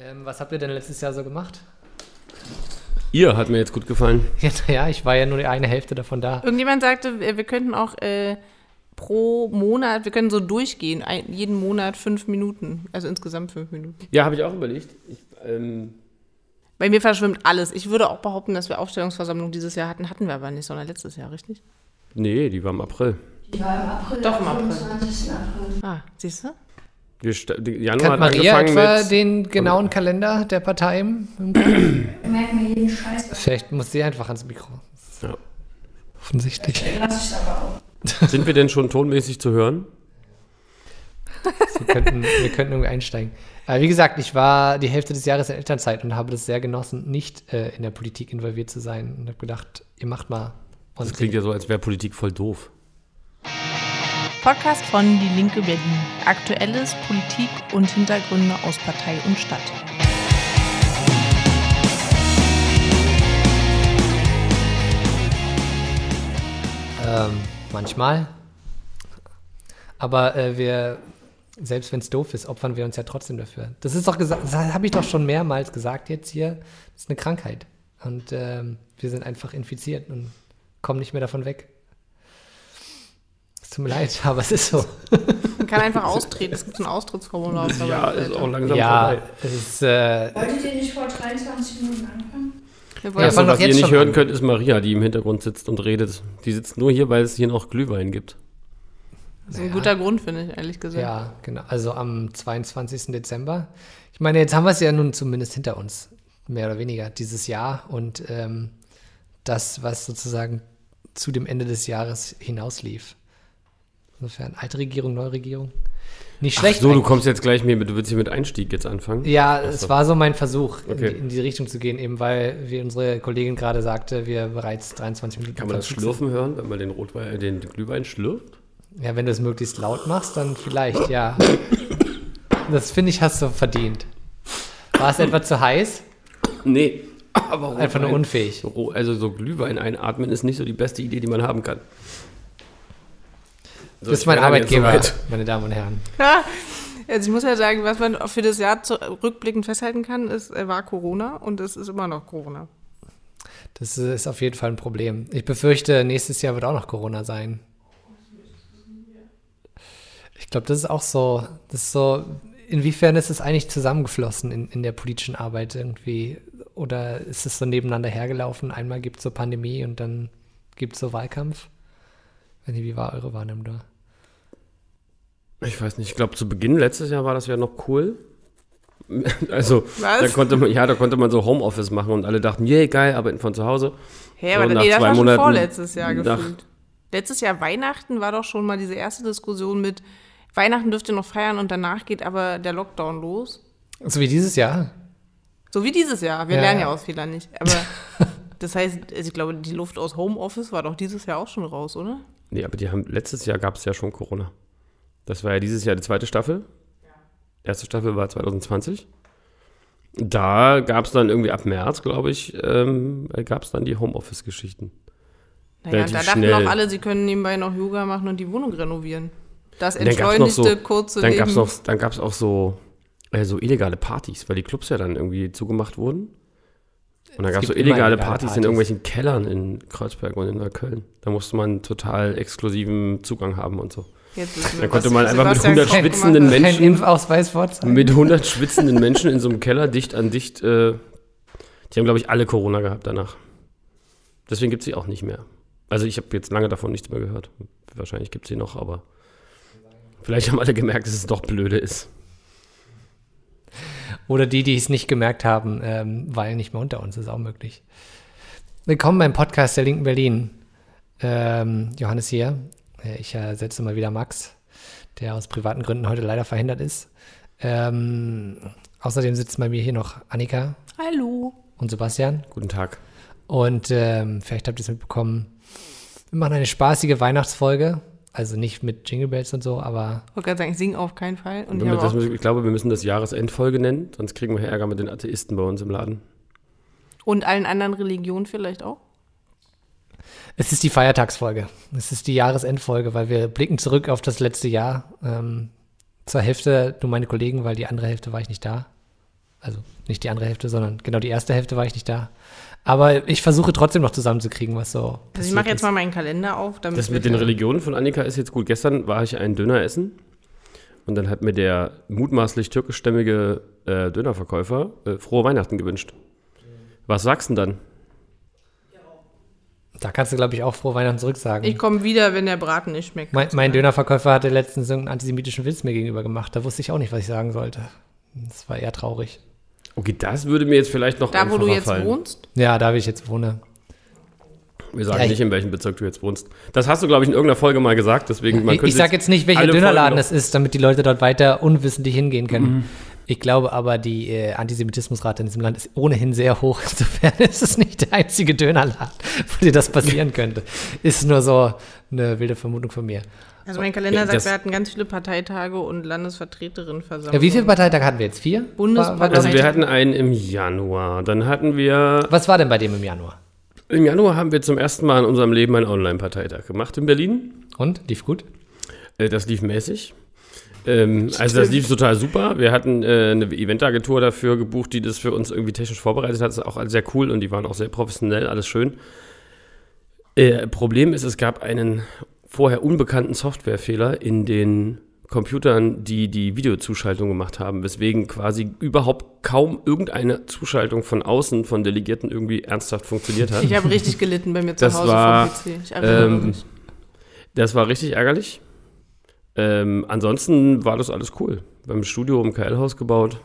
Ähm, was habt ihr denn letztes Jahr so gemacht? Ihr hat mir jetzt gut gefallen. Ja, ja, ich war ja nur die eine Hälfte davon da. Irgendjemand sagte, wir wir könnten auch äh, pro Monat, wir können so durchgehen, ein, jeden Monat fünf Minuten, also insgesamt fünf Minuten. Ja, habe ich auch überlegt. Ich, ähm, Bei mir verschwimmt alles. Ich würde auch behaupten, dass wir Aufstellungsversammlung dieses Jahr hatten, hatten wir aber nicht, sondern letztes Jahr, richtig? nee, die war im April. Die war im April. Doch, im am April. 25. April. Ah, siehst du? Wir Januar Kann hat Maria angefangen etwa mit. den genauen Kalender der Partei? im- im- Wir merken mir jeden Scheiß. Vielleicht muss sie einfach ans Mikro. Ja. Offensichtlich. Lass ich aber auch. Sind wir denn schon tonmäßig zu hören? Wir könnten, wir könnten irgendwie einsteigen. Aber wie gesagt, ich war die Hälfte des Jahres in Elternzeit und habe das sehr genossen, nicht äh, in der Politik involviert zu sein. Und habe gedacht, ihr macht mal. Das klingt ja so, als wäre Politik voll doof. Podcast von Die Linke Berlin. Aktuelles, Politik und Hintergründe aus Partei und Stadt. Ähm, manchmal. Aber äh, wir, selbst wenn es doof ist, opfern wir uns ja trotzdem dafür. Das ist doch gesagt, das habe ich doch schon mehrmals gesagt jetzt hier. Das ist eine Krankheit. Und ähm, wir sind einfach infiziert und kommen nicht mehr davon weg. Es tut mir leid, aber es ist so. Man kann einfach austreten. Es gibt ein Austrittsformular Ja, ist auch langsam ja, vorbei. es ist. Äh, Wolltet ihr nicht vor 23 Minuten anfangen? Wir Ja, Also, was ihr jetzt nicht hören an. könnt, ist Maria, die im Hintergrund sitzt und redet. Die sitzt nur hier, weil es hier noch Glühwein gibt. das ist ein guter Grund, finde ich, ehrlich gesagt. ja, genau. Also am 22. Dezember. Ich meine, jetzt haben wir es ja nun zumindest hinter uns. Mehr oder weniger dieses Jahr. Und ähm, das, was sozusagen zu dem Ende des Jahres hinauslief. Insofern, alte Regierung, neue Regierung. Nicht Ach schlecht. so, du eigentlich. kommst jetzt gleich mit, du willst hier mit Einstieg jetzt anfangen? Ja, Ach es so. war so mein Versuch, in, Okay. die, in die Richtung zu gehen, eben weil, wie unsere Kollegin gerade sagte, wir bereits 23 Minuten Kann man das Schlürfen hören, wenn man den Rotwein, äh, den Glühwein schlürft? Ja, wenn du es möglichst laut machst, dann vielleicht, ja. Das finde ich, hast du verdient. War es etwa zu heiß? Nee, aber Einfach nur unfähig. So, also so Glühwein einatmen ist nicht so die beste Idee, die man haben kann. So, Das ist mein Arbeitgeber, soweit. meine Damen und Herren. Ja, also ich muss ja sagen, was man für das Jahr rückblickend festhalten kann, ist, äh, war Corona und es ist immer noch Corona. Das ist auf jeden Fall ein Problem. Ich befürchte, nächstes Jahr wird auch noch Corona sein. Ich glaube, das ist auch so, das ist so, inwiefern ist es eigentlich zusammengeflossen in, in der politischen Arbeit irgendwie? Oder ist es so nebeneinander hergelaufen? Einmal gibt es so Pandemie und dann gibt es so Wahlkampf? Wenn nicht, wie war eure Wahrnehmung da? Ich weiß nicht, ich glaube, zu Beginn letztes Jahr war das ja noch cool. Also, Was? da konnte man, ja, da konnte man so Homeoffice machen und alle dachten, yay, geil, arbeiten von zu Hause. Hä, So, aber nach nee, das zwei war schon Monaten- vorletztes Jahr nach- gefühlt. Letztes Jahr Weihnachten war doch schon mal diese erste Diskussion mit Weihnachten dürft ihr noch feiern und danach geht aber der Lockdown los. So wie dieses Jahr? So wie dieses Jahr. Wir Ja, lernen ja ja. aus Fehlern nicht. Aber das heißt, also ich glaube, die Luft aus Homeoffice war doch dieses Jahr auch schon raus, oder? Nee, aber die haben, letztes Jahr gab es ja schon Corona. Das war ja dieses Jahr die zweite Staffel. Erste Staffel war 2020. Da gab es dann irgendwie ab März, glaube ich, ähm, gab es dann die Homeoffice-Geschichten. Naja, Relativ da dachten schnell. auch alle, sie können nebenbei noch Yoga machen und die Wohnung renovieren. Das dann gab's noch entschleunigte so- kurze Dann Leben. gab es auch, dann gab's auch so, äh, so illegale Partys, weil die Clubs ja dann irgendwie zugemacht wurden. Und dann gab es so illegale illegale Partys, in Partys. irgendwelchen Kellern in Kreuzberg und in Neukölln. Da musste man total exklusiven Zugang haben und so. Dann konnte man einfach mit Sebastian 100 Koch schwitzenden. Menschen-? Mit 100 schwitzenden Menschen in so einem Keller, dicht an dicht. Äh, die haben, glaube ich, alle Corona gehabt danach. Deswegen gibt es sie auch nicht mehr. Also ich habe jetzt lange davon nichts mehr gehört. Wahrscheinlich gibt es sie noch, aber vielleicht haben alle gemerkt, dass es doch blöde ist. Oder die, die es nicht gemerkt haben, ähm, weil nicht mehr unter uns, ist auch möglich. Willkommen beim Podcast der Linken Berlin. Ähm, Johannes hier. Äh, Ich ersetze mal wieder Max, der aus privaten Gründen heute leider verhindert ist. Ähm, außerdem sitzen bei mir hier noch Annika Hallo. und Sebastian. Guten Tag. Und ähm, vielleicht habt ihr es mitbekommen. Wir machen eine spaßige Weihnachtsfolge. Also nicht mit Jingle Bells und so, aber Ich wollte gerade sagen, ich singe auf keinen Fall. Und ich das, ich glaube, wir müssen das Jahresendfolge nennen, sonst kriegen wir Ärger mit den Atheisten bei uns im Laden. und allen anderen Religionen vielleicht auch. Es ist die Feiertagsfolge. Es ist die Jahresendfolge, weil wir blicken zurück auf das letzte Jahr. Ähm, zur Hälfte nur meine Kollegen, weil die andere Hälfte war ich nicht da. Also nicht die andere Hälfte, sondern genau die erste Hälfte war ich nicht da. Aber ich versuche trotzdem noch zusammenzukriegen, was so. Also ich mache jetzt ist. mal meinen Kalender auf. Damit Das mit den Religionen von Annika ist jetzt gut. Gestern war ich einen Döner essen und dann hat mir der mutmaßlich türkischstämmige äh, Dönerverkäufer äh, frohe Weihnachten gewünscht. Was sagst du denn dann? Da kannst du, glaube ich, auch frohe Weihnachten zurücksagen. Ich komme wieder, wenn der Braten nicht schmeckt. Mein, mein Dönerverkäufer hatte letztens so einen antisemitischen Witz mir gegenüber gemacht. Da wusste ich auch nicht, was ich sagen sollte. Das war eher traurig. Okay, das würde mir jetzt vielleicht noch Da, wo du jetzt fallen. wohnst? Ja, da, wie ich jetzt wohne. Wir sagen Ja, ich- nicht, in welchem Bezirk du jetzt wohnst. Das hast du, glaube ich, in irgendeiner Folge mal gesagt. Deswegen, man Ich, ich sage jetzt nicht, welcher Dönerladen es ist, damit die Leute dort weiter unwissentlich hingehen können. Mhm. Ich glaube aber, die äh, Antisemitismusrate in diesem Land ist ohnehin sehr hoch. Insofern ist es nicht der einzige Dönerladen, wo dir das passieren könnte. Ist nur so eine wilde Vermutung von mir. Also mein Kalender Ja, sagt, das- wir hatten ganz viele Parteitage und Landesvertreterinnenversammlungen. Ja, wie viele Parteitage hatten wir jetzt? Vier? Bundespartei- War- war- Also wir hatten einen im Januar. Dann hatten wir Was war denn bei dem im Januar? im Januar haben wir zum ersten Mal in unserem Leben einen Online-Parteitag gemacht in Berlin. Und? Lief gut? Äh, Das lief mäßig. Ähm, also das lief total super. Wir hatten äh, eine Eventagentur dafür gebucht, die das für uns irgendwie technisch vorbereitet hat. Das ist auch sehr cool und die waren auch sehr professionell, alles schön. Äh, Problem ist, es gab einen vorher unbekannten Softwarefehler in den Computern, die die Videozuschaltung gemacht haben, weswegen quasi überhaupt kaum irgendeine Zuschaltung von außen von Delegierten irgendwie ernsthaft funktioniert hat. Ich habe richtig gelitten bei mir zu Das Hause war, vom PC. Ich ähm. Das war richtig ärgerlich. Ähm, ansonsten war das alles cool. Wir haben ein Studio im KL-Haus gebaut.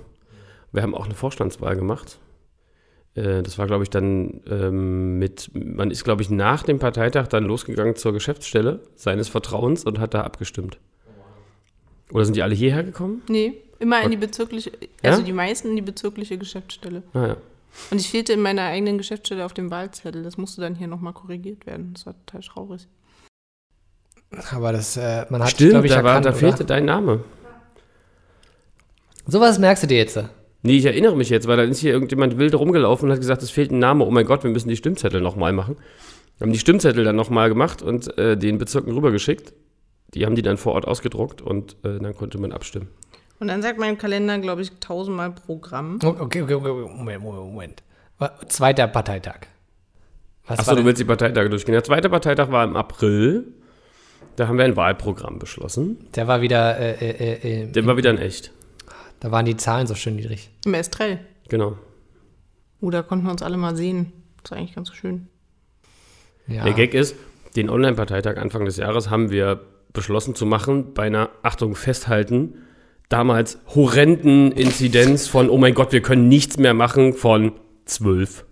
Wir haben auch eine Vorstandswahl gemacht. Äh, das war, glaube ich, dann ähm, mit, man ist, glaube ich, nach dem Parteitag dann losgegangen zur Geschäftsstelle seines Vertrauens und hat da abgestimmt. Oder sind die alle hierher gekommen? Nee, immer in die bezirkliche, also Ja? die meisten in die bezirkliche Geschäftsstelle. Ah, ja. Und ich fehlte in meiner eigenen Geschäftsstelle auf dem Wahlzettel. Das musste dann hier nochmal korrigiert werden. Das war total traurig. Aber das, äh, man hat, Stimmt, glaube ich, da, war, erkannt, da oder? fehlte dein Name. Sowas merkst du dir jetzt. Nee, ich erinnere mich jetzt, weil dann ist hier irgendjemand wild rumgelaufen und hat gesagt, es fehlt ein Name. Oh mein Gott, wir müssen die Stimmzettel nochmal machen. Wir haben die Stimmzettel dann nochmal gemacht und äh, den Bezirken rübergeschickt. Die haben die dann vor Ort ausgedruckt und äh, dann konnte man abstimmen. Und dann sagt mein Kalender, glaube ich, tausendmal Programm. Okay, okay, okay, Moment, Moment, Zweiter Parteitag. Was Achso, war du willst die Parteitage durchgehen. Der zweite Parteitag war im April. Da haben wir ein Wahlprogramm beschlossen. Der war wieder, äh, äh, äh, Der war wieder in echt. da waren die Zahlen so schön niedrig. Im Estrell. Genau. Oh, da konnten wir uns alle mal sehen. Das war eigentlich ganz schön. Ja. Der Gag ist, den Online-Parteitag Anfang des Jahres haben wir beschlossen zu machen bei einer, Achtung, festhalten, damals horrenden Inzidenz von, oh mein Gott, wir können nichts mehr machen von 12.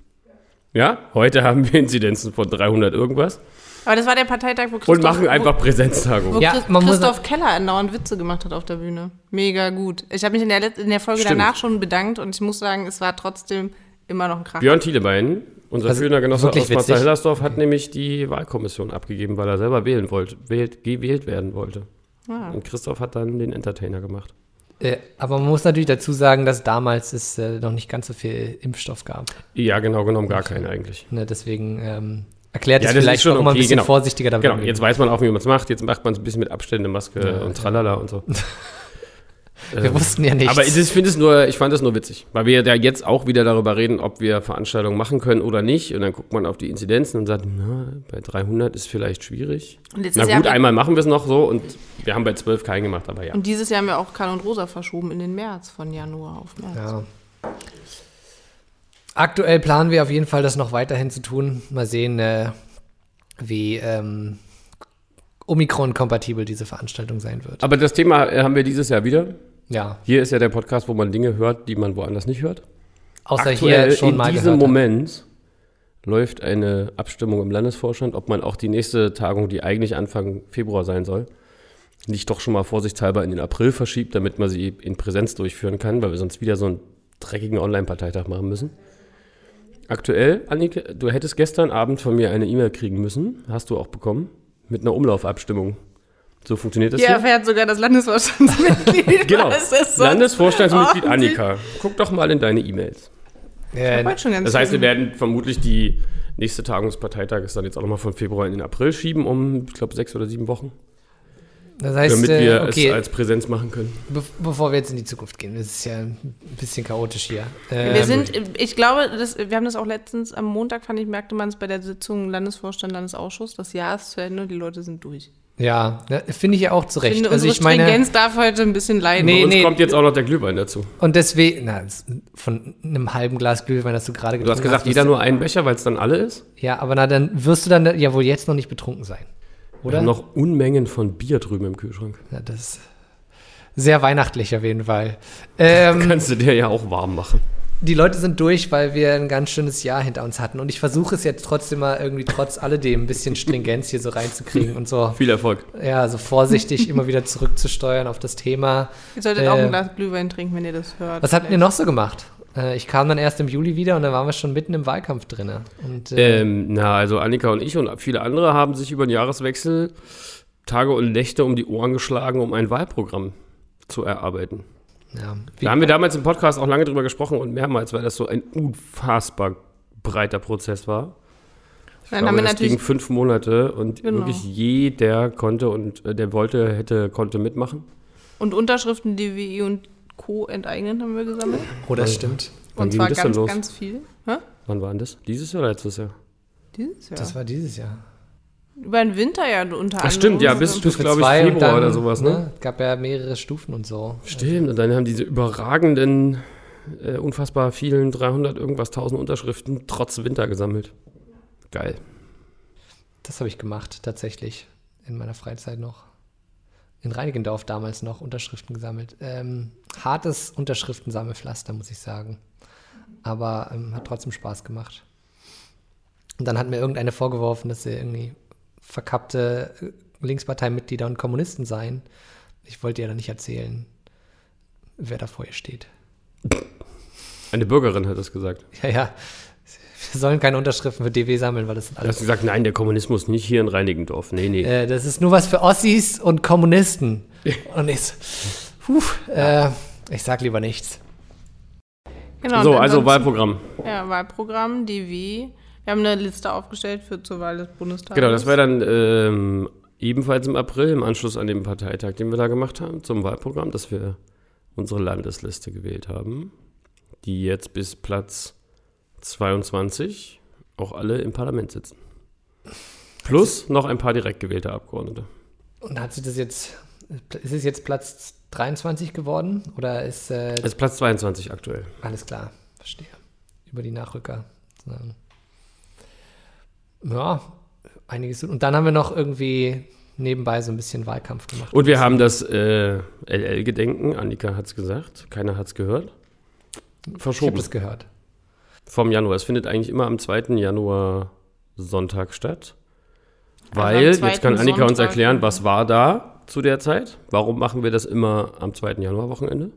Ja, heute haben wir Inzidenzen von 300 irgendwas Aber das war der Parteitag, wo und Christoph, machen einfach wo, Präsenztagung. wo Ja, Christ- man muss- Christoph Keller andauernd Witze gemacht hat auf der Bühne. Mega gut. Ich habe mich in der, Let- in der Folge Stimmt. danach schon bedankt und ich muss sagen, es war trotzdem immer noch ein Krach. Björn Thielebein, unser Also, führender Genosse aus. Marzahn-Hellersdorf, hat nämlich die Wahlkommission abgegeben, weil er selber wählen wollte, wählt, gewählt werden wollte. Ah. Und Christoph hat dann den Entertainer gemacht. Äh, aber man muss natürlich dazu sagen, dass damals es äh, noch nicht ganz so viel Impfstoff gab. Ja, genau genommen gar keinen eigentlich. Ne, deswegen ähm, erklärt Ja, es vielleicht schon warum man ein okay, bisschen genau. vorsichtiger damit Genau, jetzt weiß man auch, wie man es macht. Jetzt macht man es ein bisschen mit Abstände, Maske Ja, und ja. tralala und so. Wir Ähm, wussten ja nichts. Aber ich finde es nur, ich fand es nur witzig, weil wir da jetzt auch wieder darüber reden, ob wir Veranstaltungen machen können oder nicht. Und dann guckt man auf die Inzidenzen und sagt, na, bei 300 ist vielleicht schwierig. Na Jahr gut, einmal machen wir es noch so und wir haben bei 12 keinen gemacht, aber ja. und dieses Jahr haben wir auch Karl und Rosa verschoben in den März, von Januar auf März. Ja. Aktuell planen wir auf jeden Fall, das noch weiterhin zu tun. Mal sehen, äh, wie ähm, Omikron-kompatibel diese Veranstaltung sein wird. Aber das Thema äh, haben wir dieses Jahr wieder. Ja, Hier ist ja der Podcast, wo man Dinge hört, die man woanders nicht hört. außer Aktuell hier schon in mal diesem gehört hat. Moment läuft eine Abstimmung im Landesvorstand, ob man auch die nächste Tagung, die eigentlich Anfang Februar sein soll, nicht doch schon mal vorsichtshalber in den April verschiebt, damit man sie in Präsenz durchführen kann, weil wir sonst wieder so einen dreckigen Online-Parteitag machen müssen. Aktuell, Annike, du hättest gestern Abend von mir eine E-Mail kriegen müssen, hast du auch bekommen, mit einer Umlaufabstimmung. So funktioniert das Hier hier? erfährt sogar das Landesvorstandsmitglied. Genau. sonst Landesvorstandsmitglied Annika. Guck doch mal in deine E-Mails. Äh, ganz Das heißt, wir werden vermutlich die nächste Tagung des Parteitages dann jetzt auch nochmal von Februar in den April schieben, um, ich glaube, sechs oder sieben Wochen. Das heißt, damit äh, wir okay, es als Präsenz machen können. be bevor wir jetzt in die Zukunft gehen, das ist ja ein bisschen chaotisch hier. Wir Ähm, sind, ich glaube, das, wir haben das auch letztens am Montag, fand ich, merkte man es bei der Sitzung Landesvorstand, Landesausschuss. Das Jahr ist zu Ende und die Leute sind durch. Ja, ne, finde ich ja auch zu Ich Recht. finde, Also unsere ich meine, Stringenz darf heute ein bisschen leiden. Nee, Bei uns nee. kommt jetzt auch noch der Glühwein dazu. und deswegen, na, von einem halben Glas Glühwein, das du gerade Du hast getrunken gesagt, wirst jeder du- nur einen Becher, weil es dann alle ist? Ja, aber na, dann wirst du dann ja wohl jetzt noch nicht betrunken sein. Wir Oder? haben noch Unmengen von Bier drüben im Kühlschrank. Ja, das ist sehr weihnachtlich auf jeden Fall. Ähm, Kannst du dir ja auch warm machen. die Leute sind durch, weil wir ein ganz schönes Jahr hinter uns hatten. Und ich versuche es jetzt trotzdem mal irgendwie trotz alledem ein bisschen Stringenz hier so reinzukriegen und so, Viel Erfolg. ja, so vorsichtig immer wieder zurückzusteuern auf das Thema. Ihr solltet auch äh, ein Glas Glühwein trinken, wenn ihr das hört. Was habt ihr noch so gemacht? Äh, ich kam dann erst im Juli wieder und dann waren wir schon mitten im Wahlkampf drin. Und äh, Ähm, na, also Annika und ich und viele andere haben sich über den Jahreswechsel Tage und Nächte um die Ohren geschlagen, um ein Wahlprogramm zu erarbeiten. ja, Da haben wir damals im Podcast auch lange drüber gesprochen und mehrmals, weil das so ein unfassbar breiter Prozess war. Ich Dann glaube, haben wir das natürlich ging fünf Monate und Genau. wirklich jeder konnte und äh, der wollte, hätte, konnte mitmachen. und Unterschriften, die WI und Co. enteignen, haben wir gesammelt. oh, das stimmt. Wann Und zwar das denn ganz, los? ganz viel. Hä? Wann war denn das? Dieses Jahr oder letztes Jahr? Dieses Jahr. Das war dieses Jahr. Über den Winter ja unter anderem. Ach stimmt, ja, bis, bis Stufe glaube ich, Februar dann, oder sowas, ne? Gab ja mehrere Stufen und so. Stimmt, und dann haben diese überragenden, äh, unfassbar vielen, 300 irgendwas, 1000 Unterschriften trotz Winter gesammelt. Geil. Das habe ich gemacht, tatsächlich. In meiner Freizeit noch. In Reinigendorf damals noch Unterschriften gesammelt. Ähm, hartes Unterschriftensammelpflaster, muss ich sagen. Aber ähm, hat trotzdem Spaß gemacht. Und dann hat mir irgendeine vorgeworfen, dass sie irgendwie verkappte äh, Linksparteimitglieder und Kommunisten seien. Ich wollte ihr dann nicht erzählen, wer da vor ihr steht. Eine Bürgerin hat das gesagt. Ja, ja. Wir sollen keine Unterschriften für DW sammeln, weil das sind Du hast alles. gesagt, nein, der Kommunismus nicht hier in Reinigendorf. Nee, nee. Äh, das ist nur was für Ossis und Kommunisten. Und ich, so, puh, äh, ich sag lieber nichts. Genau, so, also Wahlprogramm. Ja, Wahlprogramm, DW. Wir haben eine Liste aufgestellt für zur Wahl des Bundestages. Genau, das wäre dann ähm, ebenfalls im April, im Anschluss an den Parteitag, den wir da gemacht haben, zum Wahlprogramm, dass wir unsere Landesliste gewählt haben, die jetzt bis Platz 22 auch alle im Parlament sitzen. Plus noch ein paar direkt gewählte Abgeordnete. Und hat sich das jetzt, ist es jetzt Platz 23 geworden? Oder ist, äh, Es ist Platz 22 aktuell. alles klar, verstehe. Über die Nachrücker. sozusagen. Ja, einiges. Und dann haben wir noch irgendwie nebenbei so ein bisschen Wahlkampf gemacht. Und wir haben das äh, LL-Gedenken, Annika hat es gesagt, keiner hat es gehört, Ich habe verschoben das gehört. vom Januar. Es findet eigentlich immer am 2. Januar Sonntag statt. Also Weil, jetzt kann Annika uns Sonntag, erklären, ja. was war da zu der Zeit? Warum machen wir das immer am 2. Januar-Wochenende?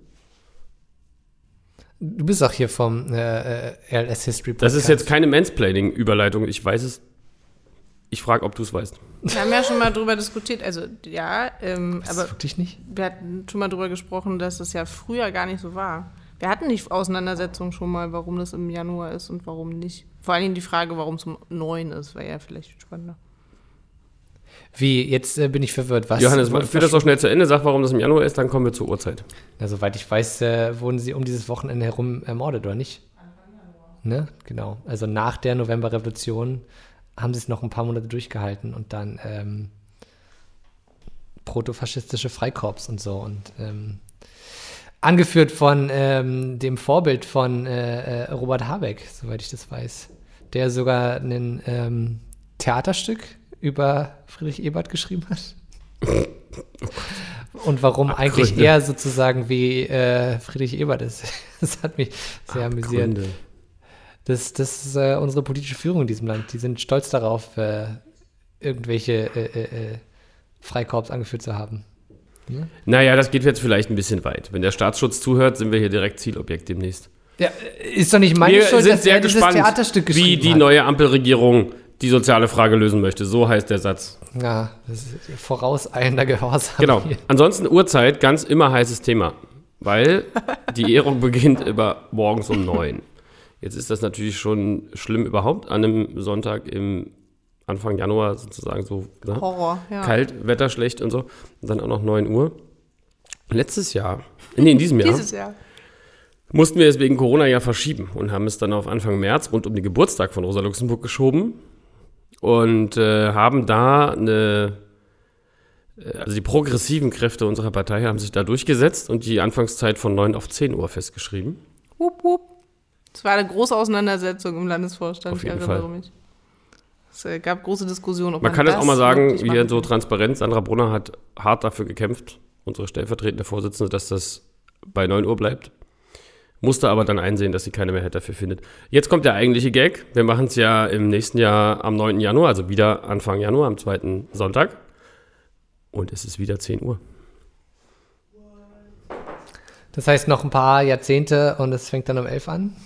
Du bist auch hier vom äh, äh, LS History Podcast. Das ist jetzt keine Mansplaining-Überleitung. Ich weiß es. Ich frage, ob du es weißt. Wir haben ja schon mal drüber diskutiert. Also, ja, ähm, aber wirklich nicht? wir hatten schon mal drüber gesprochen, dass es ja früher gar nicht so war. Wir hatten die Auseinandersetzung schon mal, warum das im Januar ist und warum nicht. Vor allen Dingen die Frage, warum es um 9 ist, wäre ja vielleicht spannender. Wie, jetzt äh, bin ich verwirrt. Was Johannes, führ das doch schnell zu Ende. Sag, warum das im Januar ist, dann kommen wir zur Uhrzeit. Ja, soweit ich weiß, äh, wurden sie um dieses Wochenende herum ermordet, oder nicht? Ne? Genau. Also nach der Novemberrevolution haben sie es noch ein paar Monate durchgehalten und dann ähm, protofaschistische Freikorps und so. Und ähm, angeführt von ähm, dem Vorbild von äh, äh, Robert Habeck, soweit ich das weiß, der sogar ein ähm, Theaterstück über Friedrich Ebert geschrieben hat. Und warum eigentlich Abgründe. er sozusagen wie äh, Friedrich Ebert ist. Das hat mich sehr amüsiert. Gründe. Das, das ist äh, unsere politische Führung in diesem Land. Die sind stolz darauf, äh, irgendwelche äh, äh, äh, Freikorps angeführt zu haben. Naja, das geht jetzt vielleicht ein bisschen weit. Wenn der Staatsschutz zuhört, sind wir hier direkt Zielobjekt demnächst. Ja, ist doch nicht meine wir Schuld, sind dass sehr er gespannt, Theaterstück wie geschrieben die hat. neue Ampelregierung die soziale Frage lösen möchte. So heißt der Satz. Ja, das ist vorauseilender Gehorsam. Genau. hier. Ansonsten Uhrzeit, ganz immer heißes Thema. Weil die Ehrung beginnt immer morgens um neun. Jetzt ist das natürlich schon schlimm überhaupt, an einem Sonntag im Anfang Januar sozusagen so ne? Horror, ja. kalt, Wetter schlecht und so. Und dann auch noch 9 Uhr. Letztes Jahr, nee, in diesem Jahr, Dieses Jahr. mussten wir es wegen Corona ja verschieben und haben es dann auf Anfang März rund um den Geburtstag von Rosa Luxemburg geschoben und äh, haben da eine, äh, also die progressiven Kräfte unserer Partei haben sich da durchgesetzt und die Anfangszeit von 9 auf 10 Uhr festgeschrieben. Hup, hup. Es war eine große Auseinandersetzung im Landesvorstand, Auf jeden ich erinnere Fall. mich. Es äh, gab große Diskussionen, ob Man kann es das auch mal sagen, hier so kann. transparent, Sandra Brunner hat hart dafür gekämpft, unsere stellvertretende Vorsitzende, dass das bei 9 Uhr bleibt. Musste aber dann einsehen, dass sie keine Mehrheit dafür findet. Jetzt kommt der eigentliche Gag. Wir machen es ja im nächsten Jahr am 9. Januar, also wieder Anfang Januar, am zweiten Sonntag. Und es ist wieder 10 Uhr. Das heißt noch ein paar Jahrzehnte und es fängt dann um 11 an,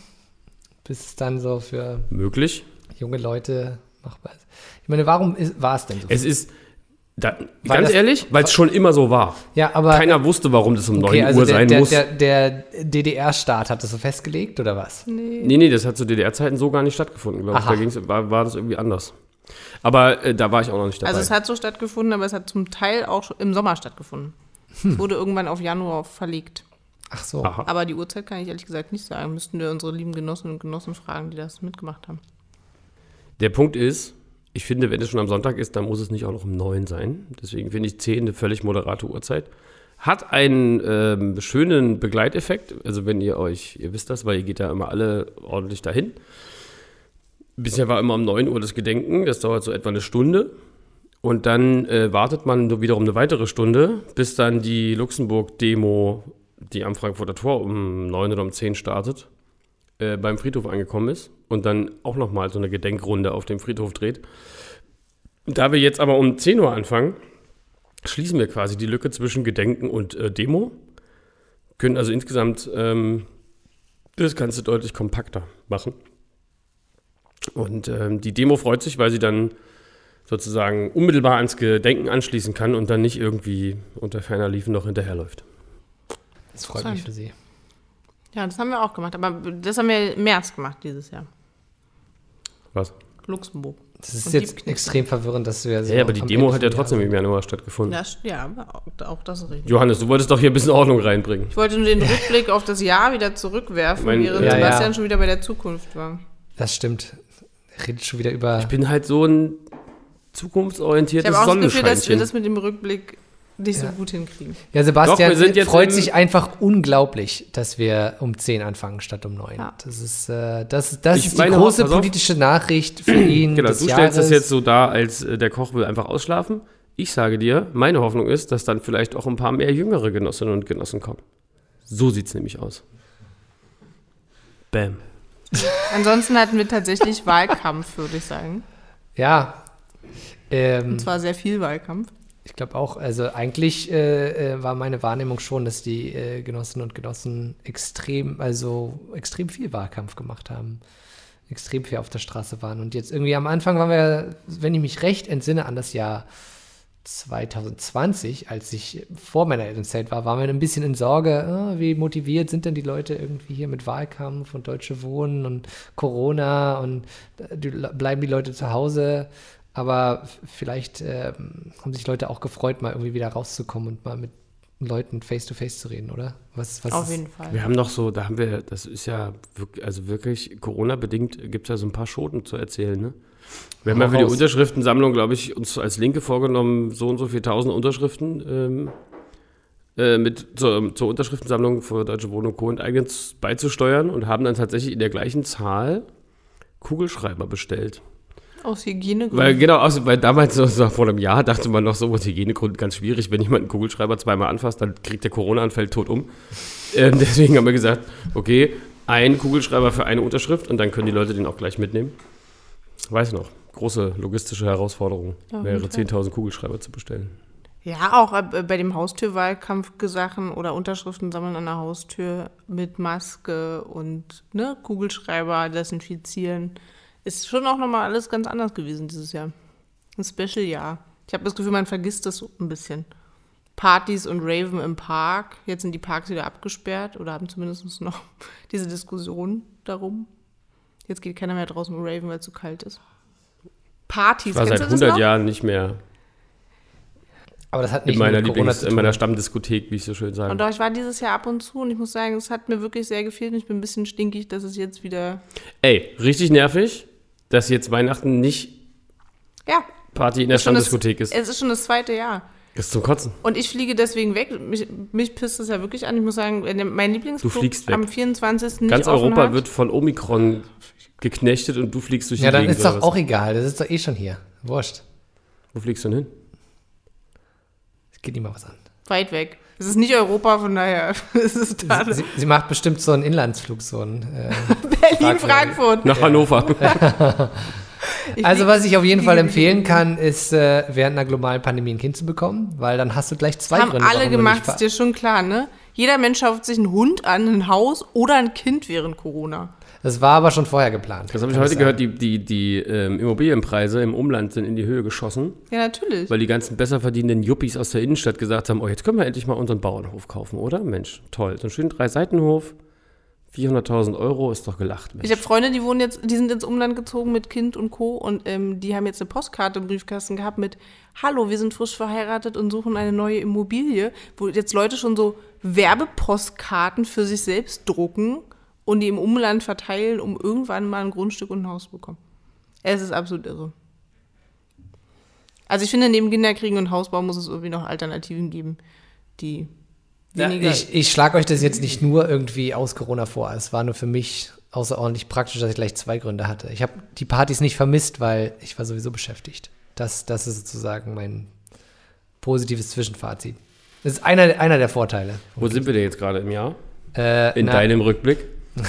bis es dann so für Möglich. junge Leute machbar ist. Ich meine, warum ist, war es denn so? Es ist, da, ganz das- ehrlich, weil es schon immer so war. ja, aber Keiner wusste, warum das um 9 okay, also Uhr der, sein der, muss. der, der DDR-Staat hat das so festgelegt oder was? Nee. Nee, nee, das hat zu DDR-Zeiten so gar nicht stattgefunden, glaube ich. Da ging's, war, war das irgendwie anders. Aber äh, da war ich auch noch nicht dabei. Also es hat so stattgefunden, aber es hat zum Teil auch schon im Sommer stattgefunden. Hm. Es wurde irgendwann auf Januar verlegt. Ach so. Aha. Aber die Uhrzeit kann ich ehrlich gesagt nicht sagen. Müssten wir unsere lieben Genossinnen und Genossen fragen, die das mitgemacht haben. Der Punkt ist, ich finde, wenn es schon am Sonntag ist, dann muss es nicht auch noch um 9 sein. Deswegen finde ich 10 eine völlig moderate Uhrzeit. Hat einen ähm, schönen Begleiteffekt. Also wenn ihr euch, ihr wisst das, weil ihr geht ja immer alle ordentlich dahin. Bisher war immer um 9 Uhr das Gedenken, das dauert so etwa eine Stunde. Und dann äh, wartet man wiederum eine weitere Stunde, bis dann die Luxemburg-Demo, die am Frankfurter Tor um 9 oder um 10 startet, äh, beim Friedhof angekommen ist und dann auch nochmal so eine Gedenkrunde auf dem Friedhof dreht. Da wir jetzt aber um 10 Uhr anfangen, schließen wir quasi die Lücke zwischen Gedenken und äh, Demo, können also insgesamt ähm, das Ganze deutlich kompakter machen. Und ähm, die Demo freut sich, weil sie dann sozusagen unmittelbar ans Gedenken anschließen kann und dann nicht irgendwie unter ferner Liefen noch hinterherläuft. Das freut mich für Sie. Ja, das haben wir auch gemacht. Aber das haben wir im März gemacht dieses Jahr. Was? Luxemburg. Das ist Und jetzt extrem verwirrend, dass wir so Ja, aber die Demo hat ja trotzdem im Januar stattgefunden. Das, ja, aber auch, das ist richtig. Johannes, du wolltest doch hier ein bisschen Ordnung reinbringen. Ich wollte nur den Rückblick auf das Jahr wieder zurückwerfen, Mein- während Ja, Sebastian ja. schon wieder bei der Zukunft war. Das stimmt. Er redet schon wieder über. Ich bin halt so ein Ich zukunftsorientiertes habe auch das Gefühl, dass wir Sonnenscheinchen. das mit dem Rückblick nicht Ja. so gut hinkriegen. Ja, Sebastian Doch, freut sich einfach unglaublich, dass wir um 10 anfangen statt um 9. Ja. Das ist, äh, das, das Ich ist die meine, große politische Nachricht für ihn. Genau, des du stellst das Jahres. jetzt so dar, als äh, der Koch will einfach ausschlafen. Ich sage dir, meine Hoffnung ist, dass dann vielleicht auch ein paar mehr jüngere Genossinnen und Genossen kommen. So sieht es nämlich aus. Bam. Ansonsten hatten wir tatsächlich Wahlkampf, würde ich sagen. Ja. Ähm, Und zwar sehr viel Wahlkampf. Ich glaube auch, also eigentlich äh, äh, war meine Wahrnehmung schon, dass die äh, Genossinnen und Genossen extrem, also extrem viel Wahlkampf gemacht haben. Extrem viel auf der Straße waren. Und jetzt irgendwie am Anfang waren wir, wenn ich mich recht entsinne, an das Jahr 2020, als ich vor meiner Elternzeit war, waren wir ein bisschen in Sorge, ah, wie motiviert sind denn die Leute irgendwie hier mit Wahlkampf und Deutsche Wohnen und Corona und äh, bleiben die Leute zu Hause. Aber vielleicht ähm, haben sich Leute auch gefreut, mal irgendwie wieder rauszukommen und mal mit Leuten face-to-face zu reden, oder? Was, was Auf ist- jeden Fall. Wir haben noch so, da haben wir, das ist ja wirklich, also wirklich Corona-bedingt gibt es ja so ein paar Schoten zu erzählen, ne? Wir haben ja für die. Unterschriftensammlung, glaube ich, uns als Linke vorgenommen, so und so viel tausend Unterschriften ähm, äh, mit zur, zur Unterschriftensammlung für Deutsche Wohnung Co. enteignet beizusteuern und haben dann tatsächlich in der gleichen Zahl Kugelschreiber bestellt. Aus Hygienegründen. Weil genau, aus, weil damals so, vor einem Jahr dachte man noch so, aus Hygienegründen ganz schwierig, wenn jemand einen Kugelschreiber zweimal anfasst, dann kriegt der Corona und fällt tot um. Ähm, deswegen haben wir gesagt, okay, ein Kugelschreiber für eine Unterschrift und dann können die Leute den auch gleich mitnehmen. Weiß noch, große logistische Herausforderung, Auf mehrere jeden Fall. 10.000 Kugelschreiber zu bestellen. Ja, auch äh, bei dem Haustürwahlkampfgesachen oder Unterschriften sammeln an der Haustür mit Maske und ne, Kugelschreiber desinfizieren. Ist schon auch nochmal alles ganz anders gewesen dieses Jahr. Ein Special-Jahr. Ich habe das Gefühl, man vergisst das so ein bisschen. Partys und Raven im Park. Jetzt sind die Parks wieder abgesperrt oder haben zumindest noch diese Diskussion darum. Jetzt geht keiner mehr draußen Raven, weil es zu kalt ist. Partys. Ich war Kennst seit du das 100 noch? Jahren nicht mehr Aber das hat nicht in meiner, mit Corona in meiner Stammdiskothek, wie ich so schön sage. Und doch, ich war dieses Jahr ab und zu und ich muss sagen, es hat mir wirklich sehr gefehlt und ich bin ein bisschen stinkig, dass es jetzt wieder. Ey, richtig nervig, dass jetzt Weihnachten nicht Ja, Party in der Stammdiskothek ist. es ist schon das zweite Jahr. Das ist zum Kotzen. Und ich fliege deswegen weg. Mich, mich pisst das ja wirklich an. Ich muss sagen, wenn mein Lieblingsflug Du fliegst weg. am 24. nicht Ganz offen Europa hat. wird von Omikron geknechtet und du fliegst durch Ja, die dann Gegend. ist doch auch egal. Das ist doch eh schon hier. Wurscht. Wo fliegst du denn hin? Es geht niemand was an. weit weg. Es ist nicht Europa, von daher ist es da. Sie, sie macht bestimmt so einen Inlandsflug, so einen. Äh, Berlin, Frankfurt. Nach Hannover. Ich Also was ich auf jeden Fall empfehlen kann, ist äh, während einer globalen Pandemie ein Kind zu bekommen, weil dann hast du gleich zwei haben Gründe. alle warum du gemacht, nicht ist dir schon klar, ne? Jeder Mensch schafft sich einen Hund an, ein Haus oder ein Kind während Corona. Das war aber schon vorher geplant. Das habe ich heute sagen. gehört, die, die, die ähm, Immobilienpreise im Umland sind in die Höhe geschossen, Ja, natürlich. weil die ganzen besser verdienenden Yuppies aus der Innenstadt gesagt haben, oh, jetzt können wir endlich mal unseren Bauernhof kaufen, oder? Mensch, toll. So einen schönen Drei-Seitenhof, 400.000 Euro, ist doch gelacht, Mensch. Ich habe Freunde, die wohnen jetzt, die sind ins Umland gezogen mit Kind und Co. Und ähm, die haben jetzt eine Postkarte im Briefkasten gehabt mit Hallo, wir sind frisch verheiratet und suchen eine neue Immobilie, wo jetzt Leute schon so Werbepostkarten für sich selbst drucken und die im Umland verteilen, um irgendwann mal ein Grundstück und ein Haus zu bekommen. Es ist absolut irre. Also ich finde, neben Kinderkriegen und Hausbau muss es irgendwie noch Alternativen geben, die Ja, weniger. ich ich schlage euch das jetzt nicht nur irgendwie aus Corona vor. Es war nur für mich außerordentlich praktisch, dass ich gleich zwei Gründe hatte. Ich habe die Partys nicht vermisst, weil ich war sowieso beschäftigt. Das, das ist sozusagen mein positives Zwischenfazit. Das ist einer, einer der Vorteile. Wo sind wir denn jetzt gerade im Jahr? Äh, In na, deinem Rückblick,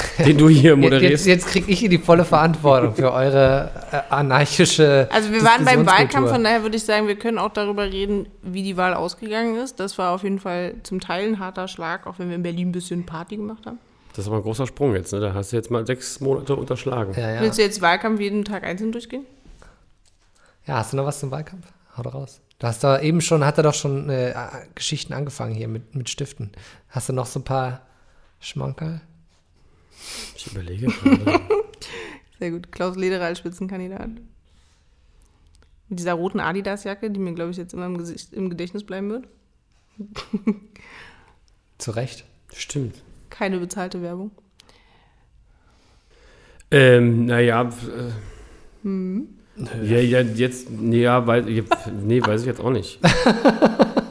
den du hier Jetzt, moderierst? jetzt kriege ich hier die volle Verantwortung für eure äh, anarchische. Also wir waren beim. Wahlkampf, von daher würde ich sagen, wir können auch darüber reden, wie die Wahl ausgegangen ist. Das war auf jeden Fall zum Teil ein harter Schlag, auch wenn wir in Berlin ein bisschen Party gemacht haben. Das ist aber ein großer Sprung jetzt, ne? Da hast du jetzt mal sechs Monate unterschlagen. Ja, ja. Willst du jetzt Wahlkampf jeden Tag einzeln durchgehen? ja, hast du noch was zum Wahlkampf? Hau doch raus. Du hast da eben schon, hat er doch schon äh, Geschichten angefangen hier mit, mit Stiften. Hast du noch so ein paar Schmankerl? Ich überlege gerade. Sehr gut. Klaus Lederer als Spitzenkandidat. Mit dieser roten Adidas-Jacke, die mir, glaube ich, jetzt immer im, Gesicht, im Gedächtnis bleiben wird. Zu Recht. Stimmt. Keine bezahlte Werbung. Ähm, naja, äh, ja, ja, jetzt, nee, ja, weiß, ich- nee, weiß ich jetzt auch nicht.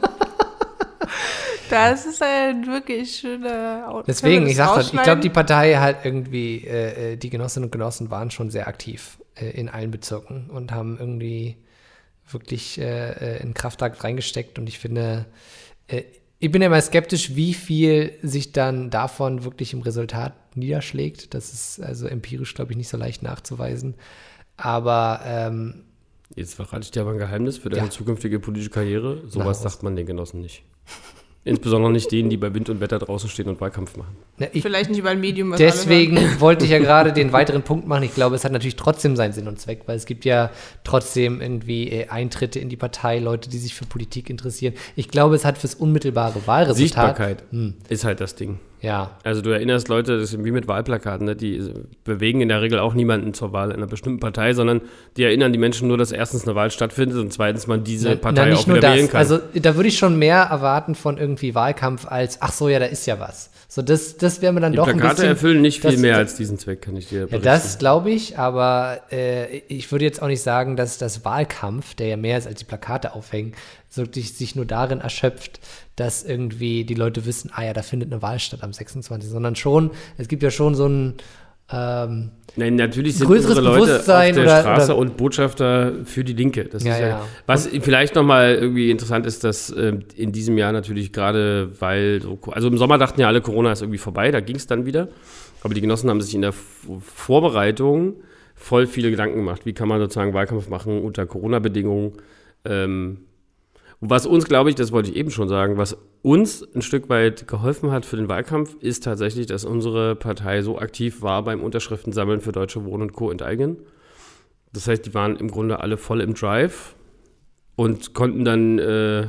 Das ist ein wirklich schöner Out- Deswegen, ich das sag doch, ich glaube, die Partei halt irgendwie, äh, äh, die Genossinnen und Genossen waren schon sehr aktiv äh, in allen Bezirken und haben irgendwie wirklich äh, äh, in Kraftakt reingesteckt und ich finde, äh, ich bin ja immer skeptisch, wie viel sich dann davon wirklich im Resultat niederschlägt. Das ist also empirisch, glaube ich, nicht so leicht nachzuweisen. Aber ähm, Jetzt verrate ich dir aber ein Geheimnis für deine Ja. zukünftige politische Karriere. Sowas sagt man den Genossen nicht. Insbesondere nicht denen, die bei Wind und Wetter draußen stehen und Wahlkampf machen. ich, Vielleicht nicht über ein Medium, was alle Deswegen wollte ich ja gerade den weiteren Punkt machen. Ich glaube, es hat natürlich trotzdem seinen Sinn und Zweck, weil es gibt ja trotzdem irgendwie äh, Eintritte in die Partei, Leute, die sich für Politik interessieren. Ich glaube, es hat fürs unmittelbare Wahlresultat. Sichtbarkeit Hm, ist halt das Ding. Ja, Also du erinnerst Leute, das ist wie mit Wahlplakaten, ne? die bewegen in der Regel auch niemanden zur Wahl einer bestimmten Partei, sondern die erinnern die Menschen nur, dass erstens eine Wahl stattfindet und zweitens man diese Na- Partei na, auch wieder wählen kann. Also da würde ich schon mehr erwarten von irgendwie Wahlkampf als, ach so, ja, da ist ja was. So, das, das wäre mir dann die doch ein Plakate bisschen. erfüllen nicht viel das- mehr als diesen Zweck, kann ich dir Ja, berichten. das glaube ich, aber äh, ich würde jetzt auch nicht sagen, dass das Wahlkampf, der ja mehr ist als die Plakate aufhängen, wirklich sich nur darin erschöpft, dass irgendwie die Leute wissen, ah ja, da findet eine Wahl statt am 26. Sondern schon, es gibt ja schon so ein ähm, Nein, natürlich sind größeres unsere Leute auf Bewusstsein der oder- Straße oder- und Botschafter für die Linke. Das Ja, ist ja, ja. Was vielleicht nochmal irgendwie interessant ist, dass ähm, in diesem Jahr natürlich gerade, weil, so, also im Sommer dachten ja alle, Corona ist irgendwie vorbei, da ging es dann wieder. Aber die Genossen haben sich in der Vorbereitung voll viele Gedanken gemacht. Wie kann man sozusagen Wahlkampf machen unter Corona-Bedingungen? Ähm, und was uns, glaube ich, das wollte ich eben schon sagen, was uns ein Stück weit geholfen hat für den Wahlkampf, ist tatsächlich, dass unsere Partei so aktiv war beim Unterschriftensammeln für Deutsche Wohnen und Co. enteignen. Das heißt, die waren im Grunde alle voll im Drive und konnten dann äh,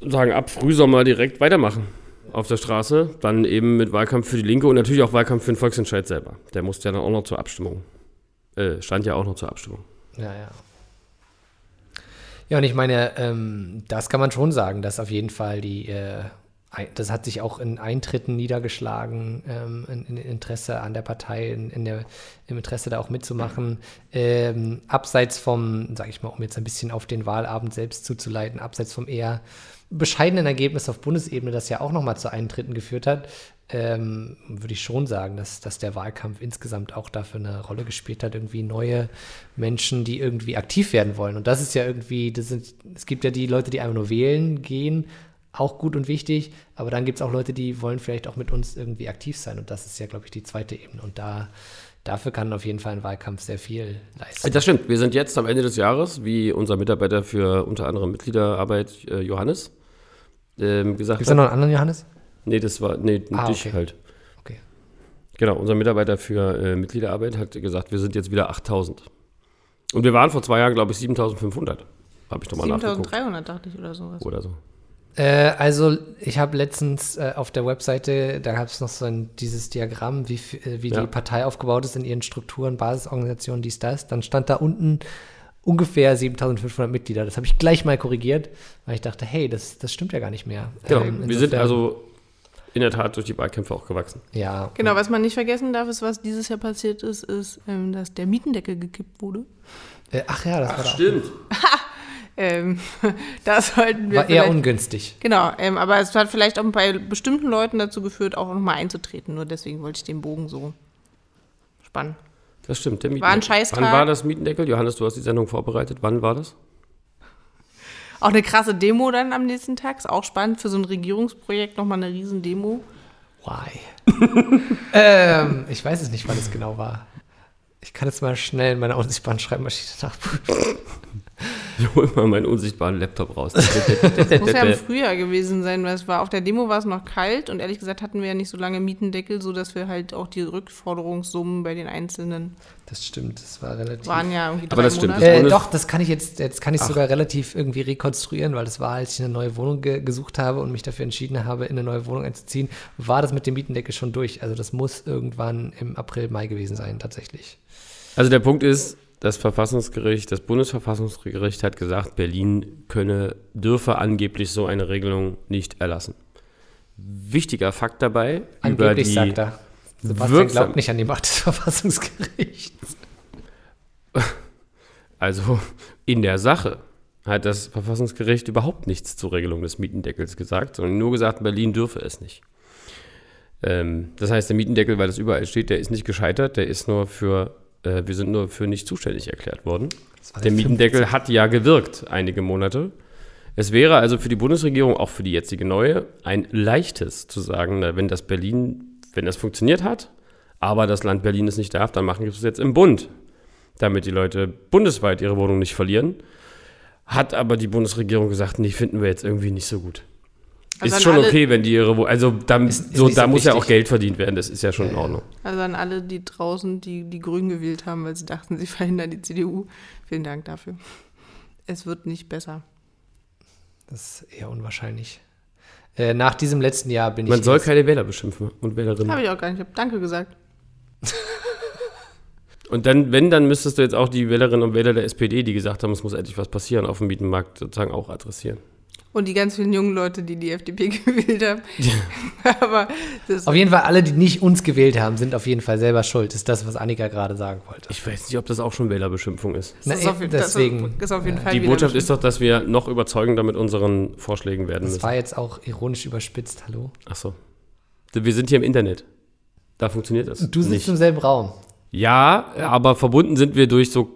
sagen, ab Frühsommer direkt weitermachen auf der Straße. Dann eben mit Wahlkampf für die Linke und natürlich auch Wahlkampf für den Volksentscheid selber. Der musste ja dann auch noch zur Abstimmung. äh, stand ja auch noch zur Abstimmung. Ja, ja. Ja, und ich meine, ähm, das kann man schon sagen, dass auf jeden Fall die, äh, das hat sich auch in Eintritten niedergeschlagen, ähm, in, in Interesse an der Partei, in, in der, im Interesse da auch mitzumachen. Ähm, abseits vom, sag ich mal, um jetzt ein bisschen auf den Wahlabend selbst zuzuleiten, abseits vom eher bescheidenen Ergebnis auf Bundesebene, das ja auch nochmal zu Eintritten geführt hat, ähm, würde ich schon sagen, dass, dass der Wahlkampf insgesamt auch dafür eine Rolle gespielt hat, irgendwie neue Menschen, die irgendwie aktiv werden wollen. Und das ist ja irgendwie, das sind, es gibt ja die Leute, die einfach nur wählen gehen, auch gut und wichtig, aber dann gibt es auch Leute, die wollen vielleicht auch mit uns irgendwie aktiv sein. Und das ist ja, glaube ich, die zweite Ebene. Und da, dafür kann auf jeden Fall ein Wahlkampf sehr viel leisten. Das stimmt. Wir sind jetzt am Ende des Jahres, wie unser Mitarbeiter für unter anderem Mitgliederarbeit äh, Johannes ähm, gesagt Gibt es da noch einen anderen Johannes? Nee, das war, nee, Ah, dich okay. halt. Okay. Genau, unser Mitarbeiter für äh, Mitgliederarbeit hat gesagt, wir sind jetzt wieder 8000. Und wir waren vor zwei Jahren, glaube ich, 7500. Habe ich doch mal nachgeguckt. 7300 dachte ich oder sowas. Oder so. Äh, also, ich habe letztens äh, auf der Webseite, da gab es noch so ein, dieses Diagramm, wie, äh, wie Ja. die Partei aufgebaut ist in ihren Strukturen, Basisorganisationen, dies, das. Dann stand da unten ungefähr 7500 Mitglieder. Das habe ich gleich mal korrigiert, weil ich dachte, hey, das, das stimmt ja gar nicht mehr. Genau. Ähm, wir sind also in der Tat durch die Wahlkämpfe auch gewachsen. Ja. Genau, was man nicht vergessen darf, ist, was dieses Jahr passiert ist, ist, ähm, dass der Mietendeckel gekippt wurde. Äh, ach ja, das war, da Stimmt. Ähm, da sollten wir war eher ungünstig. Genau, ähm, aber es hat vielleicht auch bei bestimmten Leuten dazu geführt, auch nochmal einzutreten. Nur deswegen wollte ich den Bogen so spannen. Das stimmt. Der War ein Mietendeckel. Scheißtag. Wann war das Mietendeckel? Johannes, du hast die Sendung vorbereitet. Wann war das? Auch eine krasse Demo dann am nächsten Tag. Ist auch spannend für so ein Regierungsprojekt nochmal eine riesen Demo. Why? ähm, ich weiß es nicht, wann es genau war. Ich kann jetzt mal schnell in meiner unsichtbaren Schreibmaschine nachprüfen. Ich hol mal meinen unsichtbaren Laptop raus. Das muss ja im Frühjahr gewesen sein, weil es war auf der Demo war es noch kalt und ehrlich gesagt hatten wir ja nicht so lange Mietendeckel, sodass wir halt auch die Rückforderungssummen bei den Einzelnen Das stimmt, das war relativ. waren ja irgendwie drei Aber das stimmt, Monate. das Äh, doch, das kann ich jetzt, jetzt kann ich sogar relativ irgendwie rekonstruieren, weil das war, als ich eine neue Wohnung ge gesucht habe und mich dafür entschieden habe, in eine neue Wohnung einzuziehen, war das mit dem Mietendeckel schon durch. Also das muss irgendwann im April, Mai gewesen sein, tatsächlich. Also der Punkt ist, das Verfassungsgericht, das Bundesverfassungsgericht hat gesagt, Berlin könne, dürfe angeblich so eine Regelung nicht erlassen. Wichtiger Fakt dabei, über Angeblich die, sagt er. Sebastian wirksam- glaubt nicht an die Macht des Verfassungsgerichts. also in der Sache, hat das Verfassungsgericht überhaupt nichts zur Regelung des Mietendeckels gesagt, sondern nur gesagt, Berlin dürfe es nicht. Ähm, das heißt, der Mietendeckel, weil das überall steht, der ist nicht gescheitert, der ist nur für, äh, wir sind nur für nicht zuständig erklärt worden. Der 50. Mietendeckel hat ja gewirkt einige Monate. Es wäre also für die Bundesregierung, auch für die jetzige neue, ein leichtes zu sagen, na, wenn das Berlin, wenn das funktioniert hat, aber das Land Berlin es nicht darf, dann machen wir es jetzt im Bund, damit die Leute bundesweit ihre Wohnung nicht verlieren. Hat aber die Bundesregierung gesagt, nee, finden wir jetzt irgendwie nicht so gut. Also ist schon alle- okay, wenn die ihre Wohnung, also da, Ist- ist so, da so muss ja auch Geld verdient werden, das ist ja schon in Ja, ja. Ordnung. Also an alle, die draußen die, die Grünen gewählt haben, weil sie dachten, sie verhindern die CDU. Vielen Dank dafür. Es wird nicht besser. Das ist eher unwahrscheinlich. Äh, nach diesem letzten Jahr bin Man ich. soll jetzt- keine Wähler beschimpfen und Wählerinnen. Habe ich auch gar nicht. Ich habe Danke gesagt. Und dann, wenn, dann müsstest du jetzt auch die Wählerinnen und Wähler der SPD, die gesagt haben, es muss endlich was passieren auf dem Mietenmarkt, sozusagen auch adressieren. Und die ganz vielen jungen Leute, die die FDP gewählt haben. Aber das Auf jeden Fall, alle, die nicht uns gewählt haben, sind auf jeden Fall selber schuld. Ist das, was Annika gerade sagen wollte. Ich weiß nicht, ob das auch schon Wählerbeschimpfung ist. Na, ist auf, das deswegen. ist auf jeden Fall Die Botschaft ist doch, dass wir noch überzeugender mit unseren Vorschlägen werden Das müssen. war jetzt auch ironisch überspitzt, hallo? Ach so. Wir sind hier im Internet. Da funktioniert das Du sitzt nicht. im selben Raum. Ja, aber verbunden sind wir durch so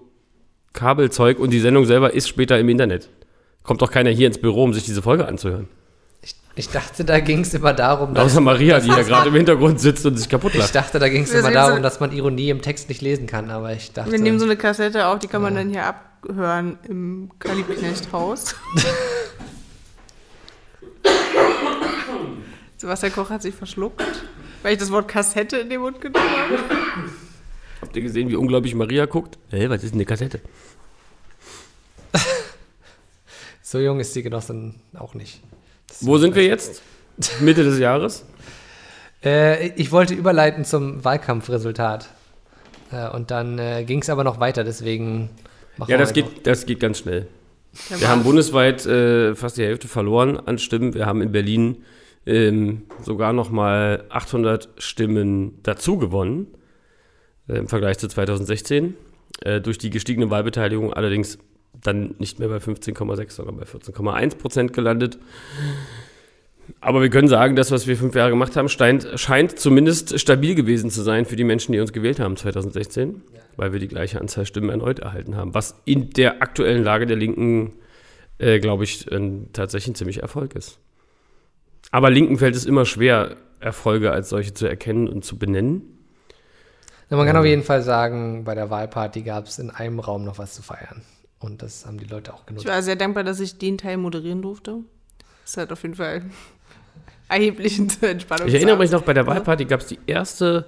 Kabelzeug und die Sendung selber ist später im Internet. Kommt doch keiner hier ins Büro, um sich diese Folge anzuhören. Ich, ich dachte, da ging es immer darum, dass, Außer Maria, die hier gerade im Hintergrund sitzt und sich kaputt ich lacht. dachte, da ging es immer darum, so- dass man Ironie im Text nicht lesen kann, aber ich dachte. Wir nehmen so eine Kassette auf, die kann man dann hier abhören im Kalibknecht-Haus. Sebastian Koch hat sich verschluckt, weil ich das Wort Kassette in den Mund genommen habe. Habt ihr gesehen, wie unglaublich Maria guckt? Hä, was ist denn eine Kassette? So jung ist die Genossin auch nicht. Das Wo sind wir jetzt? Mitte des Jahres? Äh, ich wollte überleiten zum Wahlkampfresultat. Äh, und dann äh, ging es aber noch weiter, deswegen machen Ja, wir das halt noch- geht, das geht ganz schnell. Der Wir haben bundesweit äh, fast die Hälfte verloren an Stimmen. Wir haben in Berlin ähm, sogar noch mal 800 Stimmen dazu gewonnen äh, im Vergleich zu 2016. Äh, durch die gestiegene Wahlbeteiligung allerdings dann nicht mehr bei 15,6, sondern bei 14,1 Prozent gelandet. Aber wir können sagen, das, was wir fünf Jahre gemacht haben, scheint, scheint zumindest stabil gewesen zu sein für die Menschen, die uns gewählt haben 2016, weil wir die gleiche Anzahl Stimmen erneut erhalten haben. Was in der aktuellen Lage der Linken, äh, glaube ich, ein, tatsächlich ein ziemlich Erfolg ist. Aber Linken fällt es immer schwer, Erfolge als solche zu erkennen und zu benennen. Na, man kann auf jeden Fall sagen, bei der Wahlparty gab es in einem Raum noch was zu feiern. Und das haben die Leute auch Ich genutzt. war sehr dankbar, dass ich den Teil moderieren durfte. Das hat auf jeden Fall erheblichen Entspannung. Ich erinnere mich noch, bei der Wahlparty gab es die erste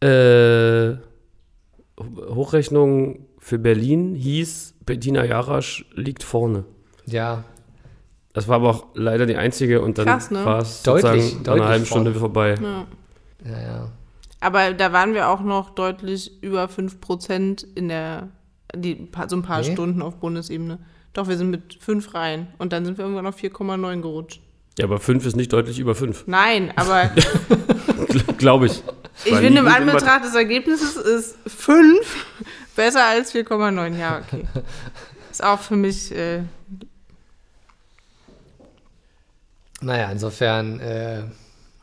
äh, Hochrechnung für Berlin, hieß Bettina Jarasch liegt vorne. Ja, Das war aber auch leider die einzige und dann ne? war es Deutlich, deutlich einer halben Stunde vorbei. Ja. ja, ja. Aber da waren wir auch noch deutlich über 5% in der, die, so ein paar Nee. Stunden auf Bundesebene. Doch, wir sind mit 5 rein und dann sind wir irgendwann auf 4,9 gerutscht. Ja, aber fünf ist nicht deutlich über fünf, Nein, aber glaube ich. ich finde im Anbetracht des Ergebnisses ist 5 besser als 4,9. Ja, okay. Ist auch für mich, äh, Naja, insofern äh,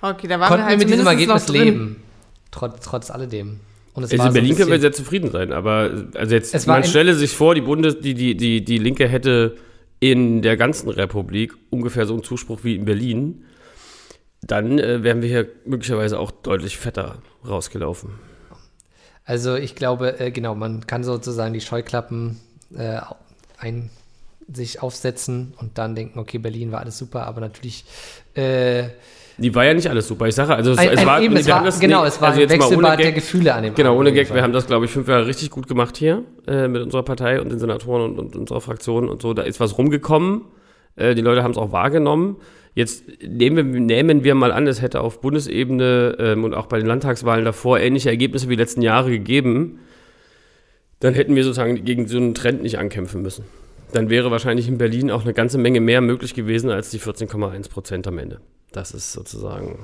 okay, da waren konnten wir halt wir mit diesem Ergebnis leben. Trotz, trotz alledem. Also in Berlin können wir sehr zufrieden sein, aber also jetzt, man stelle sich vor, die Bundes, die, die, die, die Linke hätte in der ganzen Republik ungefähr so einen Zuspruch wie in Berlin, dann äh, wären wir hier möglicherweise auch deutlich fetter rausgelaufen. Also ich glaube, äh, genau, man kann sozusagen die Scheuklappen äh, ein, sich aufsetzen und dann denken, okay, Berlin war alles super, aber natürlich äh, Die war ja nicht alles super. Ich sage, also es, ein, es war, eben, es war das- genau, es war also ein Wechselbad der Gefühle an dem Genau, Abend ohne Gag, wir haben das, glaube ich, fünf Jahre richtig gut gemacht hier äh, mit unserer Partei und den Senatoren und, und unserer Fraktion und so. Da ist was rumgekommen. Äh, die Leute haben es auch wahrgenommen. Jetzt nehmen wir, nehmen wir mal an, es hätte auf Bundesebene ähm, und auch bei den Landtagswahlen davor ähnliche Ergebnisse wie die letzten Jahre gegeben. Dann hätten wir sozusagen gegen so einen Trend nicht ankämpfen müssen. Dann wäre wahrscheinlich in Berlin auch eine ganze Menge mehr möglich gewesen als die 14,1 Prozent am Ende. Das ist sozusagen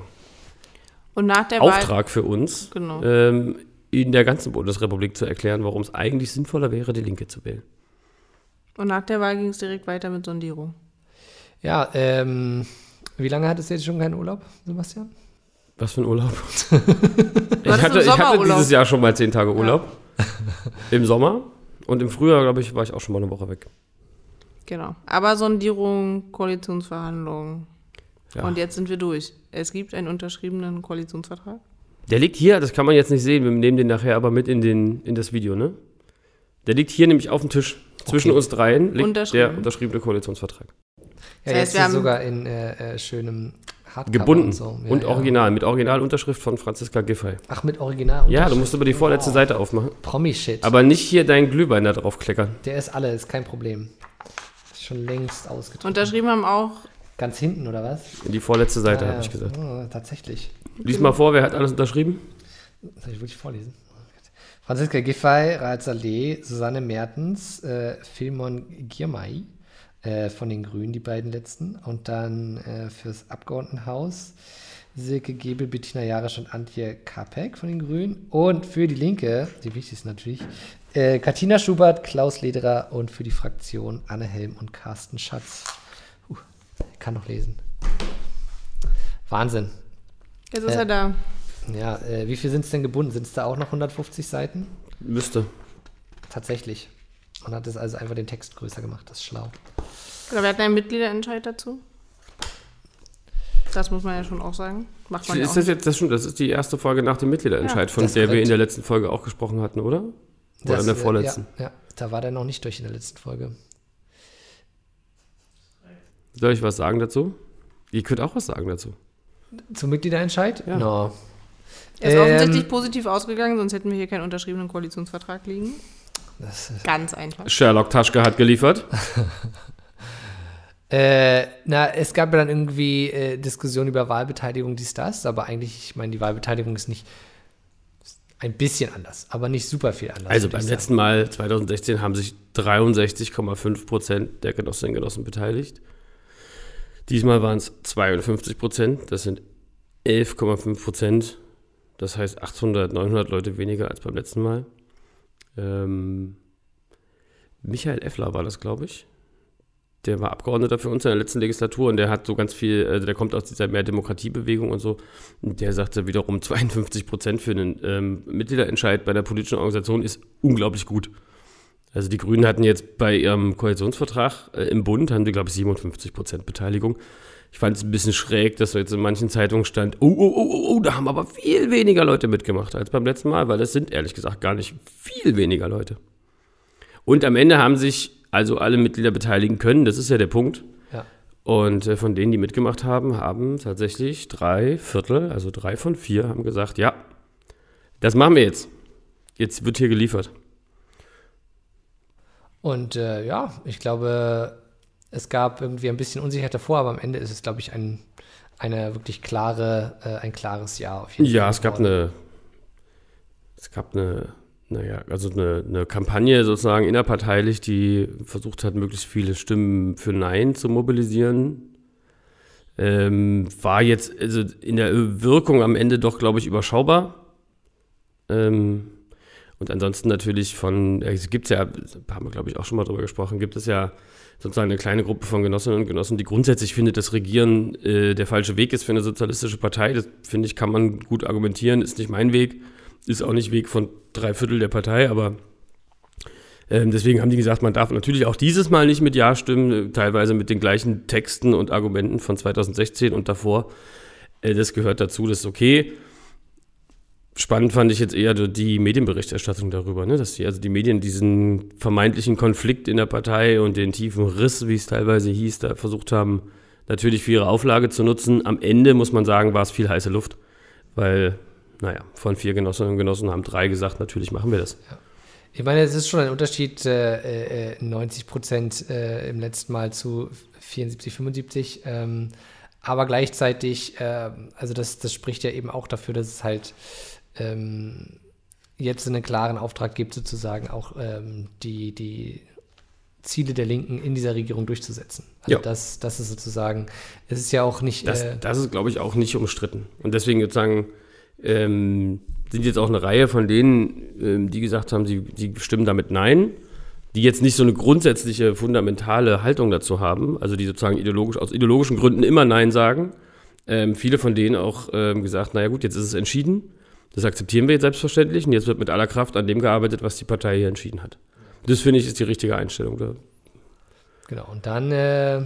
Und nach der Wahl, Auftrag für uns, Genau. ähm, in der ganzen Bundesrepublik zu erklären, warum es eigentlich sinnvoller wäre, die Linke zu wählen. und nach der Wahl ging es direkt weiter mit Sondierung. Ja, ähm, wie lange hattest du jetzt schon keinen Urlaub, Sebastian? Was für ein Urlaub? ich, hatte, ich hatte dieses Jahr schon mal zehn Tage Urlaub. Im Sommer. Und im Frühjahr, glaube ich, war ich auch schon mal eine Woche weg. Genau. Aber Sondierung, Koalitionsverhandlungen. Ja. Und jetzt sind wir durch. Es gibt einen unterschriebenen Koalitionsvertrag. Der liegt hier, das kann man jetzt nicht sehen, wir nehmen den nachher aber mit in, den, in das Video, ne? Der liegt hier nämlich auf dem Tisch. Zwischen Okay. uns dreien liegt Unterschrieben. der unterschriebene Koalitionsvertrag. Ja, Das heißt, jetzt wir ist haben- sogar in äh, äh, schönem Hardcover Gebunden und so. Ja, und ja. original, mit Originalunterschrift von Franziska Giffey. Ach, mit Original. Ja, du musst aber die vorletzte Seite aufmachen. Promi-Shit. Aber nicht hier deinen Glühwein da drauf kleckern. Der ist alle, ist kein Problem. Ist schon längst ausgedruckt. Unterschrieben haben auch Ganz hinten, oder was? Die vorletzte Seite, Ah, habe ich gesagt. Oh, tatsächlich. Lies mal vor, wer hat alles unterschrieben? Soll ich wirklich vorlesen? Franziska Giffey, Raed Saleh, Susanne Mertens, äh, Filmon Girmay äh, von den Grünen, die beiden letzten. Und dann äh, fürs Abgeordnetenhaus Silke Gebel, Bettina Jarasch und Antje Kapek von den Grünen. Und für die Linke, die wichtigsten natürlich, äh, Katina Schubert, Klaus Lederer und für die Fraktion Anne Helm und Carsten Schatz. Uh, ich kann noch lesen. Wahnsinn. Jetzt ist Äh, er da. Ja, äh, wie viel sind es denn gebunden? Sind es da auch noch 150 Seiten? Müsste. Tatsächlich. Man hat es also einfach den Text größer gemacht. Das ist schlau. Genau, wir hatten einen Mitgliederentscheid dazu. Das muss man ja schon auch sagen. Macht man ja Ist auch das jetzt das schon? Das ist die erste Folge nach dem Mitgliederentscheid, Ja, von der wir korrekt. in der letzten Folge auch gesprochen hatten, oder? Oder Das, in der vorletzten. Ja, ja, da war der noch nicht durch in der letzten Folge. Soll ich was sagen dazu? Ihr könnt auch was sagen dazu. Zum Mitgliederentscheid? Ja. No. Er ist Ähm, offensichtlich positiv ausgegangen, sonst hätten wir hier keinen unterschriebenen Koalitionsvertrag liegen. Das ist, Ganz einfach. Sherlock Taschke hat geliefert. äh, na, es gab ja dann irgendwie äh, Diskussionen über Wahlbeteiligung, dies, das, aber eigentlich, ich meine, die Wahlbeteiligung ist nicht. Ein bisschen anders, aber nicht super viel anders. Also beim letzten Mal 2016 haben sich 63,5 Prozent der Genossinnen und Genossen beteiligt. Diesmal waren es 52 Prozent. Das sind 11,5 Prozent. Das heißt 800, 900 Leute weniger als beim letzten Mal. Ähm, Michael Effler war das, glaube ich. Der war Abgeordneter für uns in der letzten Legislatur und der hat so ganz viel, also der kommt aus dieser Mehr-Demokratie-Bewegung und so. Und der sagte wiederum, 52 Prozent für einen ähm, Mitgliederentscheid bei der politischen Organisation ist unglaublich gut. Also die Grünen hatten jetzt bei ihrem Koalitionsvertrag äh, im Bund, haben die, glaube ich, 57 Prozent Beteiligung. Ich fand es ein bisschen schräg, dass so jetzt in manchen Zeitungen stand, oh, oh, oh, oh, oh, da haben aber viel weniger Leute mitgemacht als beim letzten Mal, weil es sind ehrlich gesagt gar nicht viel weniger Leute. Und am Ende haben sich also alle Mitglieder beteiligen können, das ist ja der Punkt. Ja. Und äh, von denen, die mitgemacht haben, haben tatsächlich drei Viertel, also drei von vier, haben gesagt, ja, das machen wir jetzt. Jetzt wird hier geliefert. Und äh, ja, ich glaube, es gab irgendwie ein bisschen Unsicherheit davor, aber am Ende ist es, glaube ich, ein, eine wirklich klare, äh, ein klares Ja auf jeden Ja, Fall es gab eine, es gab eine, naja, also eine, eine Kampagne sozusagen innerparteilich, die versucht hat, möglichst viele Stimmen für Nein zu mobilisieren. Ähm, war jetzt also in der Wirkung am Ende doch, glaube ich, überschaubar. Ähm, und ansonsten natürlich von, es gibt ja, haben wir, glaube ich, auch schon mal drüber gesprochen, gibt es ja sozusagen eine kleine Gruppe von Genossinnen und Genossen, die grundsätzlich findet, dass Regieren äh, der falsche Weg ist für eine sozialistische Partei. Das finde ich, kann man gut argumentieren, ist nicht mein Weg, ist auch nicht Weg von drei Viertel der Partei, aber ähm, deswegen haben die gesagt, man darf natürlich auch dieses Mal nicht mit Ja stimmen, äh, teilweise mit den gleichen Texten und Argumenten von 2016 und davor. Äh, das gehört dazu, das ist okay. Spannend fand ich jetzt eher die Medienberichterstattung darüber, ne? dass die, also die Medien diesen vermeintlichen Konflikt in der Partei und den tiefen Riss, wie es teilweise hieß, da versucht haben, natürlich für ihre Auflage zu nutzen. Am Ende, muss man sagen, war es viel heiße Luft, weil, naja, von vier Genossinnen und Genossen haben drei gesagt, natürlich machen wir das. Ich meine, es ist schon ein Unterschied, äh, äh, 90 Prozent äh, im letzten Mal zu 74, 75. Ähm, aber gleichzeitig, äh, also das, das spricht ja eben auch dafür, dass es halt ähm, jetzt einen klaren Auftrag gibt, sozusagen auch ähm, die, die Ziele der Linken in dieser Regierung durchzusetzen. Also Ja. das, das ist sozusagen, es ist ja auch nicht. Das, äh, das ist, glaube ich, auch nicht umstritten. Und deswegen sozusagen ähm, sind jetzt auch eine Reihe von denen, ähm, die gesagt haben, sie, sie stimmen damit Nein, die jetzt nicht so eine grundsätzliche, fundamentale Haltung dazu haben, also die sozusagen ideologisch, aus ideologischen Gründen immer Nein sagen. Ähm, viele von denen auch ähm, gesagt, naja gut, jetzt ist es entschieden. Das akzeptieren wir jetzt selbstverständlich und jetzt wird mit aller Kraft an dem gearbeitet, was die Partei hier entschieden hat. Das finde ich ist die richtige Einstellung. Da. Genau, und dann äh,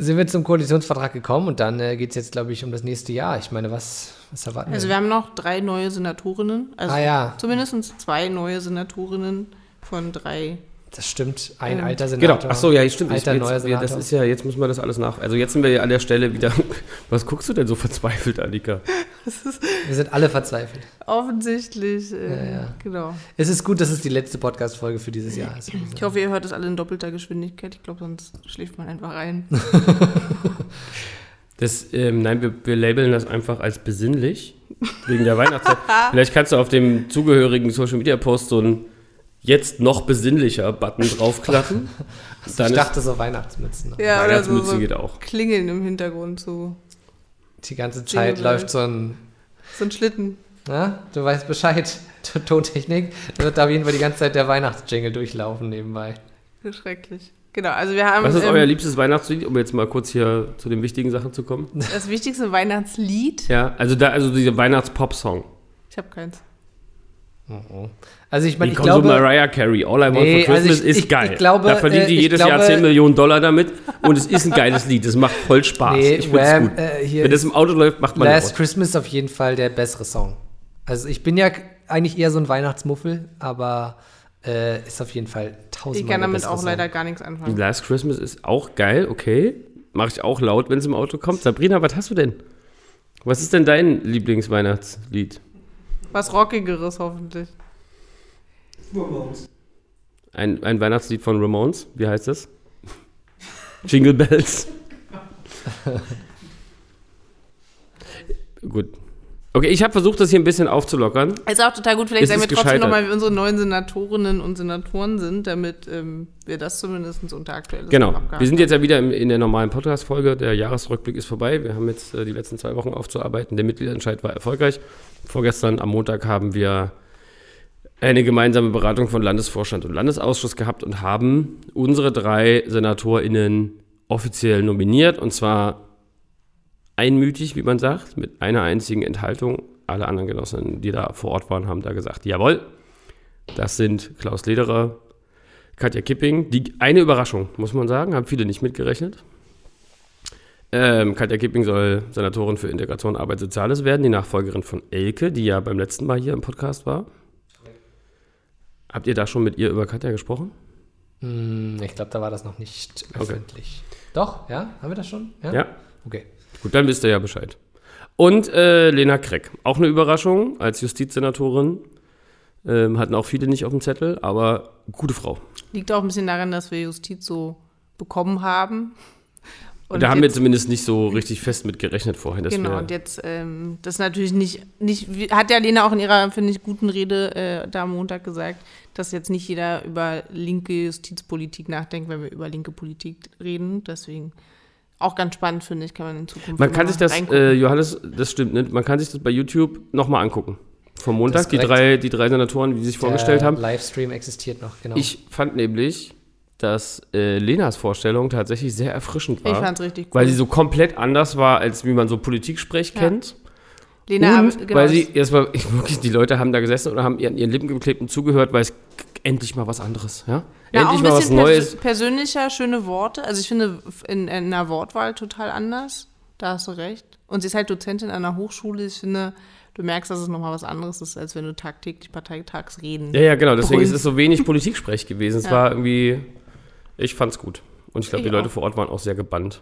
sind wir zum Koalitionsvertrag gekommen und dann äh, geht es jetzt, glaube ich, um das nächste Jahr. Ich meine, was, was erwarten Also wir haben noch drei neue Senatorinnen. Also Ah, ja. zumindest zwei neue Senatorinnen von drei. Das stimmt, ein Ähm, alter Genau, Senator. ach so, ja, stimmt. Alter, jetzt, neuer wir, Senator. das ist ja, jetzt muss man das alles nach. Also jetzt sind wir ja an der Stelle wieder. Was guckst du denn so verzweifelt, Annika? Wir sind alle verzweifelt. Offensichtlich. Äh, Ja, ja. Genau. Es ist gut, dass es die letzte Podcast-Folge für dieses Jahr ist. Ich hoffe, ihr hört das alle in doppelter Geschwindigkeit. Ich glaube, sonst schläft man einfach rein. Das, ähm, nein, wir, wir labeln das einfach als besinnlich wegen der Weihnachtszeit. Vielleicht kannst du auf dem zugehörigen Social Media Post so einen jetzt noch besinnlicher Button draufklappen. Dann ich ist dachte so Weihnachtsmützen. Ja, oder so, Weihnachtsmütze so geht auch. Klingeln im Hintergrund, so, Die ganze Zeit Jingle läuft so ein, so ein Schlitten. na, du weißt Bescheid, Tontechnik. Da wird auf jeden Fall die ganze Zeit der Weihnachtsjingle durchlaufen nebenbei. Schrecklich. Genau, also wir haben Was ist ähm, euer liebstes Weihnachtslied, um jetzt mal kurz hier zu den wichtigen Sachen zu kommen? das wichtigste Weihnachtslied. Ja, also da, also dieser Weihnachts-Pop-Song. Ich habe keins. Also ich meine, ich glaube, Mariah Carey, All I Want Nee, for Christmas also ich- ist ich- geil. ich glaube, da verdient äh, die ich jedes Jahr glaube- 10 Millionen Dollar damit und es ist ein geiles Lied. Es macht voll Spaß. Nee, ich finde es gut. äh, Wenn das im Auto läuft, macht man Last. Christmas ist auf jeden Fall der bessere Song. Also ich bin ja eigentlich eher so ein Weihnachtsmuffel, aber äh, ist auf jeden Fall Ich tausendmal kann der damit auch Song. leider gar nichts anfangen. Last Christmas ist auch geil, okay. Mache ich auch laut, wenn es im Auto kommt. Sabrina, was hast du denn? Was ist denn dein Lieblingsweihnachtslied? Was Rockigeres hoffentlich. Ein, ein Weihnachtslied von Ramones. Wie heißt das? Jingle Bells. Gut. Okay, ich habe versucht, das hier ein bisschen aufzulockern. Ist auch total gut. Vielleicht sagen wir trotzdem nochmal, wie unsere neuen Senatorinnen und Senatoren sind, damit ähm, wir das zumindest unter aktuelles Genau. Wir sind jetzt ja wieder im, in der normalen Podcast-Folge. Der Jahresrückblick ist vorbei. Wir haben jetzt äh, die letzten zwei Wochen aufzuarbeiten. Der Mitgliederentscheid war erfolgreich. Vorgestern am Montag haben wir eine gemeinsame Beratung von Landesvorstand und Landesausschuss gehabt und haben unsere drei SenatorInnen offiziell nominiert. Und zwar einmütig, wie man sagt, mit einer einzigen Enthaltung. Alle anderen Genossinnen, die da vor Ort waren, haben da gesagt, jawohl, das sind Klaus Lederer, Katja Kipping. Die eine Überraschung, muss man sagen, haben viele nicht mitgerechnet. Ähm, Katja Kipping soll Senatorin für Integration, Arbeit, Soziales werden, die Nachfolgerin von Elke, die ja beim letzten Mal hier im Podcast war. Habt ihr da schon mit ihr über Katja gesprochen? Hm, ich glaube, da war das noch nicht öffentlich. Doch, ja? Haben wir das schon? Ja. Okay. Gut, dann wisst ihr ja Bescheid. Und äh, Lena Kreck, auch eine Überraschung als Justizsenatorin. Ähm, hatten auch viele nicht auf dem Zettel, aber gute Frau. Liegt auch ein bisschen daran, dass wir Justiz so bekommen haben. Und da haben wir jetzt- zumindest nicht so richtig fest mit gerechnet vorhin. Dass Genau, wir, und jetzt, ähm, das natürlich nicht, nicht, hat ja Lena auch in ihrer, finde ich, guten Rede äh, da am Montag gesagt, dass jetzt nicht jeder über linke Justizpolitik nachdenkt, wenn wir über linke Politik reden. Deswegen auch ganz spannend, finde ich, kann man in Zukunft Man kann sich das, äh, Johannes, das stimmt, ne? man kann sich das bei YouTube nochmal angucken. Vom Montag, die drei, die drei Senatoren, wie sie sich vorgestellt Der haben. Livestream existiert noch, genau. Ich fand nämlich, dass äh, Lenas Vorstellung tatsächlich sehr erfrischend war. ich fand es richtig cool. weil sie so komplett anders war, als wie man so Politiksprech Ja. kennt. Lena, und genau, weil sie, erstmal, ich, wirklich, die Leute haben da gesessen und haben an ihren Lippen geklebt und zugehört, weil es endlich mal was anderes, ja? Auch endlich ein mal was bisschen Neues. persö persönlicher, schöne Worte. Also ich finde in, in einer Wortwahl total anders. Da hast du recht. Und sie ist halt Dozentin an einer Hochschule. Ich finde, du merkst, dass es nochmal was anderes ist, als wenn du tagtäglich parteitags reden. Ja, ja, genau, deswegen ist es so wenig Politiksprech gewesen. Es Ja. war irgendwie, ich fand's gut. Und ich glaube, die Leute auch. vor Ort waren auch sehr gebannt.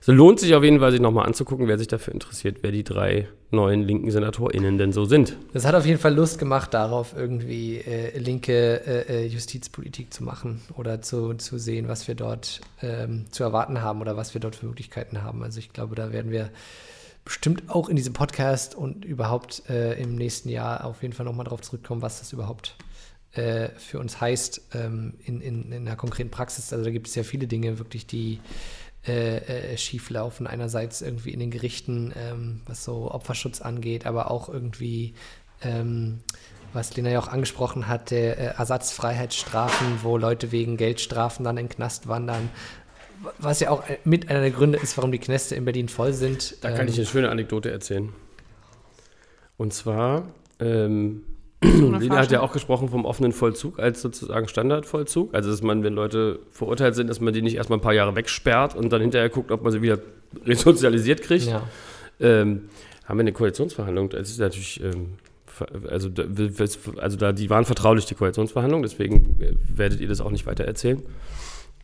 Es lohnt sich auf jeden Fall, sich nochmal anzugucken, wer sich dafür interessiert, wer die drei neuen linken SenatorInnen denn so sind. Das hat auf jeden Fall Lust gemacht, darauf irgendwie äh, linke äh, äh, Justizpolitik zu machen oder zu, zu sehen, was wir dort ähm, zu erwarten haben oder was wir dort für Möglichkeiten haben. Also ich glaube, da werden wir bestimmt auch in diesem Podcast und überhaupt äh, im nächsten Jahr auf jeden Fall nochmal drauf zurückkommen, was das überhaupt äh, für uns heißt ähm, in, in, in der konkreten Praxis. Also da gibt es ja viele Dinge wirklich, die äh, äh, schief laufen. Einerseits irgendwie in den Gerichten, ähm, was so Opferschutz angeht, aber auch irgendwie, ähm, was Lena ja auch angesprochen hat, der äh, Ersatzfreiheitsstrafen, wo Leute wegen Geldstrafen dann in den Knast wandern. Was ja auch äh, mit einer der Gründe ist, warum die Knäste in Berlin voll sind. Da kann Ähm, ich eine schöne Anekdote erzählen. Und zwar, ähm, Lena hat ja auch gesprochen vom offenen Vollzug als sozusagen Standardvollzug. Also, dass man, wenn Leute verurteilt sind, dass man die nicht erstmal ein paar Jahre wegsperrt und dann hinterher guckt, ob man sie wieder resozialisiert kriegt. Ja. Ähm, haben wir eine Koalitionsverhandlung. Das ist natürlich, ähm, also, da, also da, die waren vertraulich, die Koalitionsverhandlungen, deswegen äh, werdet ihr das auch nicht weiter erzählen.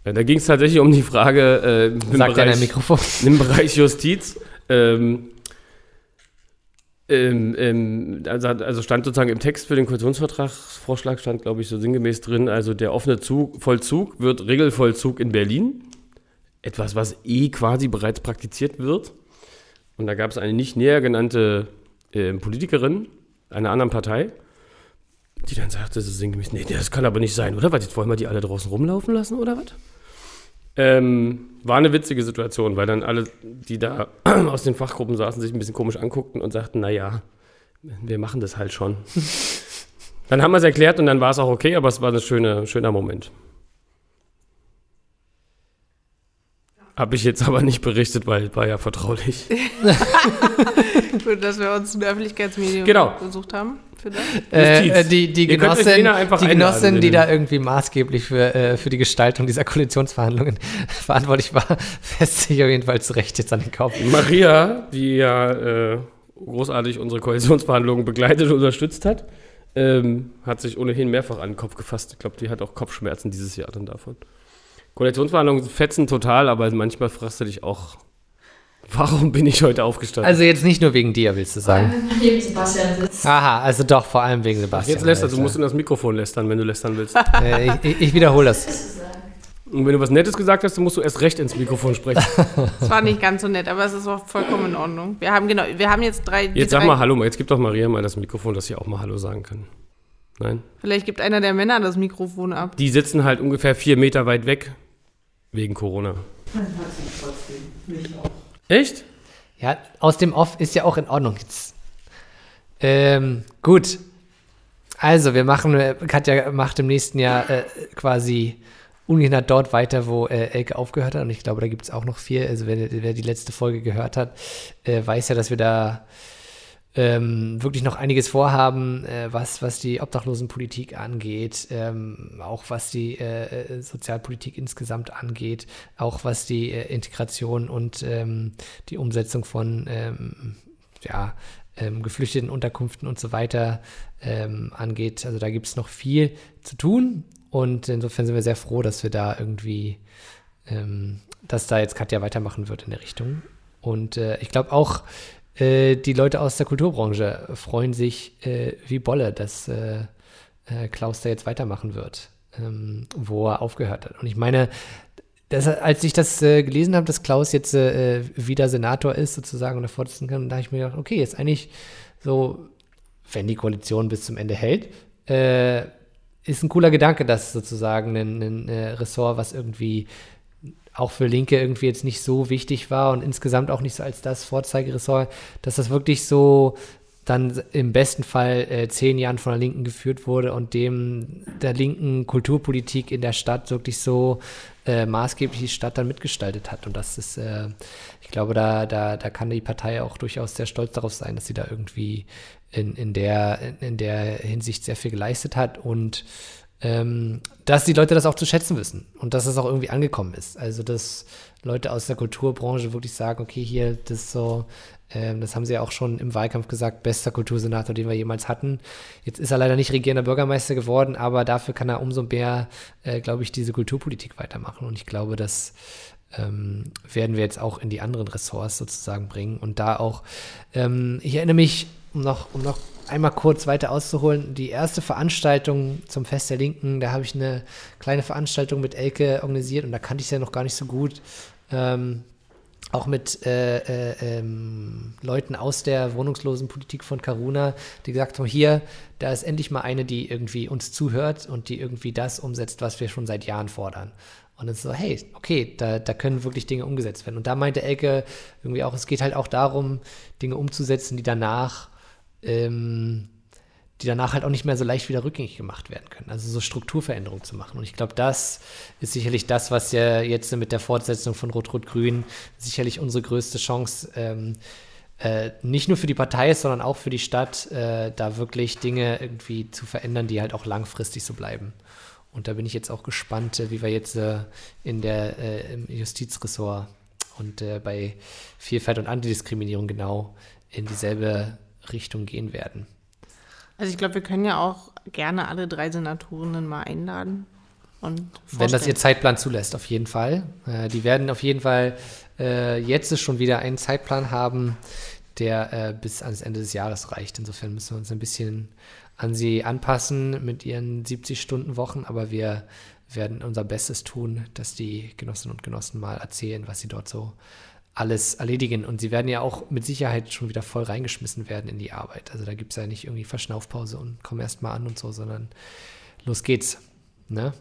Äh, Da ging es tatsächlich um die Frage äh, im, er Bereich, der Mikrofon. im Bereich Justiz. Ähm, ähm, ähm, also, also stand sozusagen im Text für den Koalitionsvertragsvorschlag stand, glaube ich, so sinngemäß drin, also der offene Zug, Vollzug wird Regelvollzug in Berlin. Etwas, was eh quasi bereits praktiziert wird. Und da gab es eine nicht näher genannte äh, Politikerin einer anderen Partei, die dann sagte, ist sinngemäß, nee, das kann aber nicht sein, oder? Was, jetzt wollen wir die alle draußen rumlaufen lassen, oder was? Ähm, war eine witzige Situation, weil dann alle, die da aus den Fachgruppen saßen, sich ein bisschen komisch anguckten und sagten, naja, wir machen das halt schon. dann haben wir es erklärt und dann war es auch okay, aber es war ein schöne, schöner Moment. Habe ich jetzt aber nicht berichtet, weil war ja vertraulich. Gut, dass wir uns ein Öffentlichkeitsmedium Genau. gesucht haben für das. Äh, äh, die die Ihr Genossin, die, Genossin die da irgendwie maßgeblich für, äh, für die Gestaltung dieser Koalitionsverhandlungen verantwortlich war, fässt sich auf jeden Fall zurecht jetzt an den Kopf. Maria, die ja äh, großartig unsere Koalitionsverhandlungen begleitet und unterstützt hat, ähm, hat sich ohnehin mehrfach an den Kopf gefasst. Ich glaube, die hat auch Kopfschmerzen dieses Jahr dann davon. Koalitionsverhandlungen fetzen total, aber manchmal fragst du dich auch, warum bin ich heute aufgestanden? Also jetzt nicht nur wegen dir, willst du sagen. Neben Sebastian sitzt. Aha, also doch vor allem wegen Sebastian. jetzt lästern, du musst in das Mikrofon lästern, wenn du lästern willst. äh, ich, ich, wiederhole das. Und wenn du was Nettes gesagt hast, dann musst du erst recht ins Mikrofon sprechen. Es war nicht ganz so nett, aber es ist auch vollkommen in Ordnung. Wir haben genau, wir haben jetzt drei. Jetzt sag drei, mal Hallo, jetzt gib doch Maria mal das Mikrofon, dass sie auch mal Hallo sagen kann. Nein? Vielleicht gibt einer der Männer das Mikrofon ab. Die sitzen halt ungefähr vier Meter weit weg wegen Corona. Echt? Ja, aus dem Off ist ja auch in Ordnung jetzt. Ähm, gut. Also, wir machen, äh, Katja macht im nächsten Jahr äh, quasi ungehindert dort weiter, wo äh, Elke aufgehört hat. Und ich glaube, da gibt es auch noch viel. Also, wer, wer die letzte Folge gehört hat, äh, weiß ja, dass wir da ähm, wirklich noch einiges vorhaben, äh, was, was die Obdachlosenpolitik angeht, ähm, auch was die äh, Sozialpolitik insgesamt angeht, auch was die äh, Integration und ähm, die Umsetzung von ähm, ja, ähm, geflüchteten Unterkünften und so weiter ähm, angeht. Also da gibt es noch viel zu tun und insofern sind wir sehr froh, dass wir da irgendwie, dass da jetzt Katja weitermachen wird in der Richtung. Und äh, ich glaube auch, äh, die Leute aus der Kulturbranche freuen sich äh, wie Bolle, dass äh, äh, Klaus da jetzt weitermachen wird, ähm, wo er aufgehört hat. Und ich meine, das, als ich das gelesen habe, dass Klaus jetzt wieder Senator ist, sozusagen, und Vorsitzende kann, da habe ich mir gedacht, okay, jetzt eigentlich so, wenn die Koalition bis zum Ende hält, ist ein cooler Gedanke, dass sozusagen ein, ein äh, Ressort, was irgendwie auch für Linke irgendwie jetzt nicht so wichtig war und insgesamt auch nicht so als das Vorzeigeressort, dass das wirklich so dann im besten Fall äh, zehn Jahren von der Linken geführt wurde und dem der linken Kulturpolitik in der Stadt wirklich so äh, maßgeblich die Stadt dann mitgestaltet hat. Und das ist, äh, ich glaube, da, da, da kann die Partei auch durchaus sehr stolz darauf sein, dass sie da irgendwie in, in, der, in, in der Hinsicht sehr viel geleistet hat und ähm, dass die Leute das auch zu schätzen wissen und dass es auch irgendwie angekommen ist. Also, dass Leute aus der Kulturbranche wirklich sagen, okay, hier, das ist so, ähm, das haben sie ja auch schon im Wahlkampf gesagt, bester Kultursenator, den wir jemals hatten. Jetzt ist er leider nicht regierender Bürgermeister geworden, aber dafür kann er umso mehr, äh, glaube ich, diese Kulturpolitik weitermachen. Und ich glaube, das ähm, werden wir jetzt auch in die anderen Ressorts sozusagen bringen und da auch, ähm, ich erinnere mich, um noch, um noch einmal kurz weiter auszuholen, die erste Veranstaltung zum Fest der Linken, da habe ich eine kleine Veranstaltung mit Elke organisiert und da kannte ich es ja noch gar nicht so gut. Ähm, auch mit äh, äh, ähm, Leuten aus der wohnungslosen Politik von Karuna, die gesagt haben, hier, da ist endlich mal eine, die irgendwie uns zuhört und die irgendwie das umsetzt, was wir schon seit Jahren fordern. Und dann so, hey, okay, da, da können wirklich Dinge umgesetzt werden. Und da meinte Elke irgendwie auch, es geht halt auch darum, Dinge umzusetzen, die danach ähm, die danach halt auch nicht mehr so leicht wieder rückgängig gemacht werden können. Also so Strukturveränderungen zu machen. Und ich glaube, das ist sicherlich das, was ja jetzt mit der Fortsetzung von Rot-Rot-Grün sicherlich unsere größte Chance ähm, äh, nicht nur für die Partei ist, sondern auch für die Stadt, äh, da wirklich Dinge irgendwie zu verändern, die halt auch langfristig so bleiben. Und da bin ich jetzt auch gespannt, äh, wie wir jetzt äh, in der äh, im Justizressort und äh, bei Vielfalt und Antidiskriminierung genau in dieselbe Richtung gehen werden. Also ich glaube, wir können ja auch gerne alle drei Senatorinnen mal einladen. Und Wenn das ihr Zeitplan zulässt, auf jeden Fall. Äh, die werden auf jeden Fall äh, jetzt schon wieder einen Zeitplan haben, der äh, bis ans Ende des Jahres reicht. Insofern müssen wir uns ein bisschen an sie anpassen mit ihren 70-Stunden-Wochen, aber wir werden unser Bestes tun, dass die Genossinnen und Genossen mal erzählen, was sie dort so alles erledigen. Und sie werden ja auch mit Sicherheit schon wieder voll reingeschmissen werden in die Arbeit. Also da gibt es ja nicht irgendwie Verschnaufpause und komm erst mal an und so, sondern los geht's. Ne?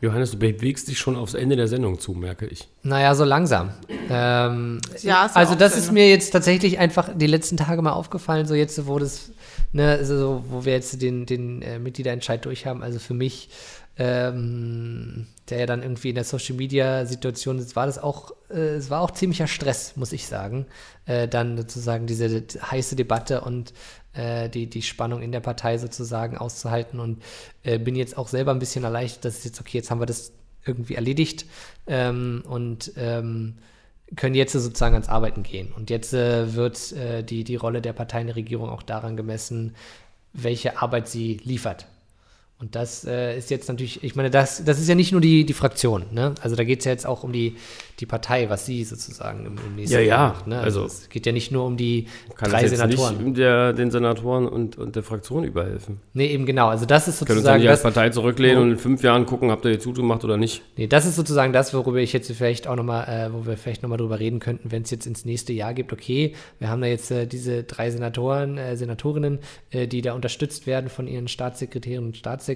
Johannes, du bewegst dich schon aufs Ende der Sendung zu, merke ich. Naja, so langsam. Ähm, Jahr ist ja also das zu ist Ende. mir jetzt tatsächlich einfach die letzten Tage mal aufgefallen, so jetzt, wo das, ne, so, wo wir jetzt den, den äh, Mitgliederentscheid durch haben. Also für mich, ähm, der ja dann irgendwie in der Social Media Situation ist, war das auch, äh, es war auch ziemlicher Stress, muss ich sagen. Äh, dann sozusagen diese heiße Debatte und äh, die, die Spannung in der Partei sozusagen auszuhalten und äh, bin jetzt auch selber ein bisschen erleichtert, dass es jetzt, okay, jetzt haben wir das irgendwie erledigt ähm, und ähm, können jetzt sozusagen ans Arbeiten gehen. Und jetzt äh, wird äh, die, die Rolle der Partei in der Regierung auch daran gemessen, welche Arbeit sie liefert. Und das äh, ist jetzt natürlich, ich meine, das, das ist ja nicht nur die, die Fraktion, ne? Also da geht es ja jetzt auch um die, die Partei, was sie sozusagen im, im nächsten Ja, ja. Jahr macht. Ne? Also, Also- es geht ja nicht nur um die Kann drei Senatoren. nicht der, den Senatoren und, und der Fraktion überhelfen. Nee, eben genau. Also das ist Können uns ja sozusagen als das, Partei zurücklehnen und in fünf Jahren gucken, habt ihr jetzt zugemacht oder nicht. nee, das ist sozusagen das, worüber ich jetzt vielleicht auch nochmal, äh, wo wir vielleicht nochmal drüber reden könnten, wenn es jetzt ins nächste Jahr gibt, okay, wir haben da jetzt äh, diese drei Senatoren, äh, Senatorinnen, äh, die da unterstützt werden von ihren Staatssekretären und Staatssekretären,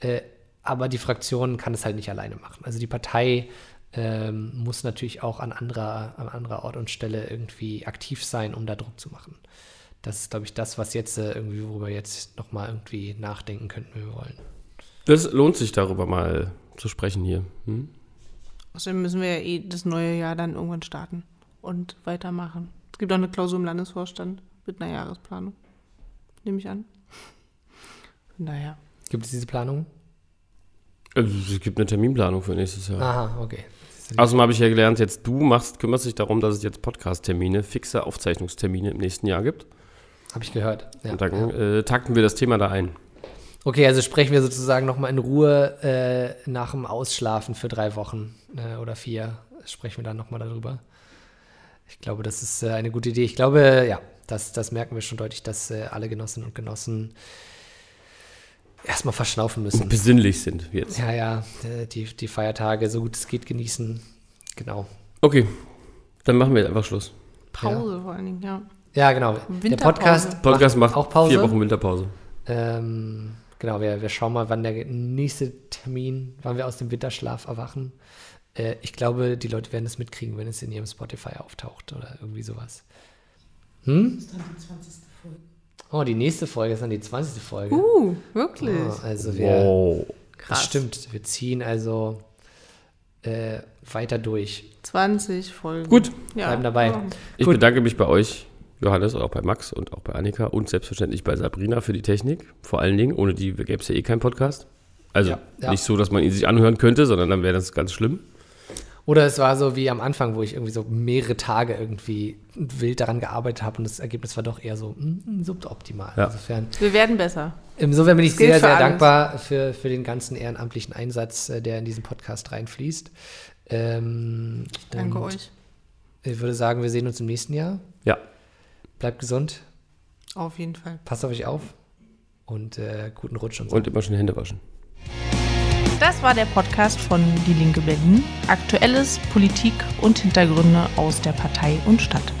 äh, aber die Fraktion kann es halt nicht alleine machen. Also die Partei ähm, muss natürlich auch an anderer, an anderer Ort und Stelle irgendwie aktiv sein, um da Druck zu machen. Das ist, glaube ich, das, was jetzt äh, irgendwie, worüber wir jetzt nochmal irgendwie nachdenken könnten, wenn wir wollen. Das lohnt sich darüber mal zu sprechen hier. Hm? Außerdem müssen wir ja eh das neue Jahr dann irgendwann starten und weitermachen. Es gibt auch eine Klausur im Landesvorstand mit einer Jahresplanung. Nehme ich an. Naja. Gibt es diese Planung? Also, es gibt eine Terminplanung für nächstes Jahr. Aha, okay. Außerdem habe ich ja gelernt, jetzt du machst, kümmerst dich darum, dass es jetzt Podcast-Termine, fixe Aufzeichnungstermine im nächsten Jahr gibt. Habe ich gehört. Ja, und dann ja. äh, takten wir das Thema da ein. Okay, also sprechen wir sozusagen nochmal in Ruhe äh, nach dem Ausschlafen für drei Wochen äh, oder vier. Sprechen wir dann nochmal darüber. Ich glaube, das ist äh, eine gute Idee. Ich glaube, ja, das, das merken wir schon deutlich, dass äh, alle Genossinnen und Genossen erstmal verschnaufen müssen. Besinnlich sind jetzt. Ja, ja, äh, die, die Feiertage so gut es geht genießen. Genau. Okay, dann machen wir jetzt einfach Schluss. Pause vor allen Dingen, ja. Ja, genau. Der Winterpause. Podcast, Podcast macht auch Pause. vier Wochen Winterpause. Ähm, genau, wir, wir schauen mal, wann der nächste Termin, wann wir aus dem Winterschlaf erwachen. Äh, ich glaube, die Leute werden es mitkriegen, wenn es in ihrem Spotify auftaucht oder irgendwie sowas. Hm? Das ist dann die 20. Oh, die nächste Folge ist dann die 20. Folge. Uh, wirklich? Oh, also wir, Wow. das Krass. stimmt, wir ziehen also äh, weiter durch. 20 Folgen. Gut, ja. bleiben dabei. Ja. ich Gut. bedanke mich bei euch, Johannes, und auch bei Max und auch bei Annika und selbstverständlich bei Sabrina für die Technik. Vor allen Dingen, ohne die gäbe es ja eh keinen Podcast. Also Ja, ja. nicht so, dass man ihn sich anhören könnte, sondern dann wäre das ganz schlimm. Oder es war so wie am Anfang, wo ich irgendwie so mehrere Tage irgendwie wild daran gearbeitet habe und das Ergebnis war doch eher so mm, suboptimal. Ja. Insofern Wir werden besser. Insofern bin ich sehr, sehr dankbar für, für den ganzen ehrenamtlichen Einsatz, äh, der in diesen Podcast reinfließt. Ähm, Danke und euch. Ich würde sagen, wir sehen uns im nächsten Jahr. Ja, Bleibt gesund, Auf jeden Fall. passt auf euch auf und äh, guten Rutsch und so. und immer schön Hände waschen. Das war der Podcast von Die Linke Berlin. Aktuelles, Politik und Hintergründe aus der Partei und Stadt.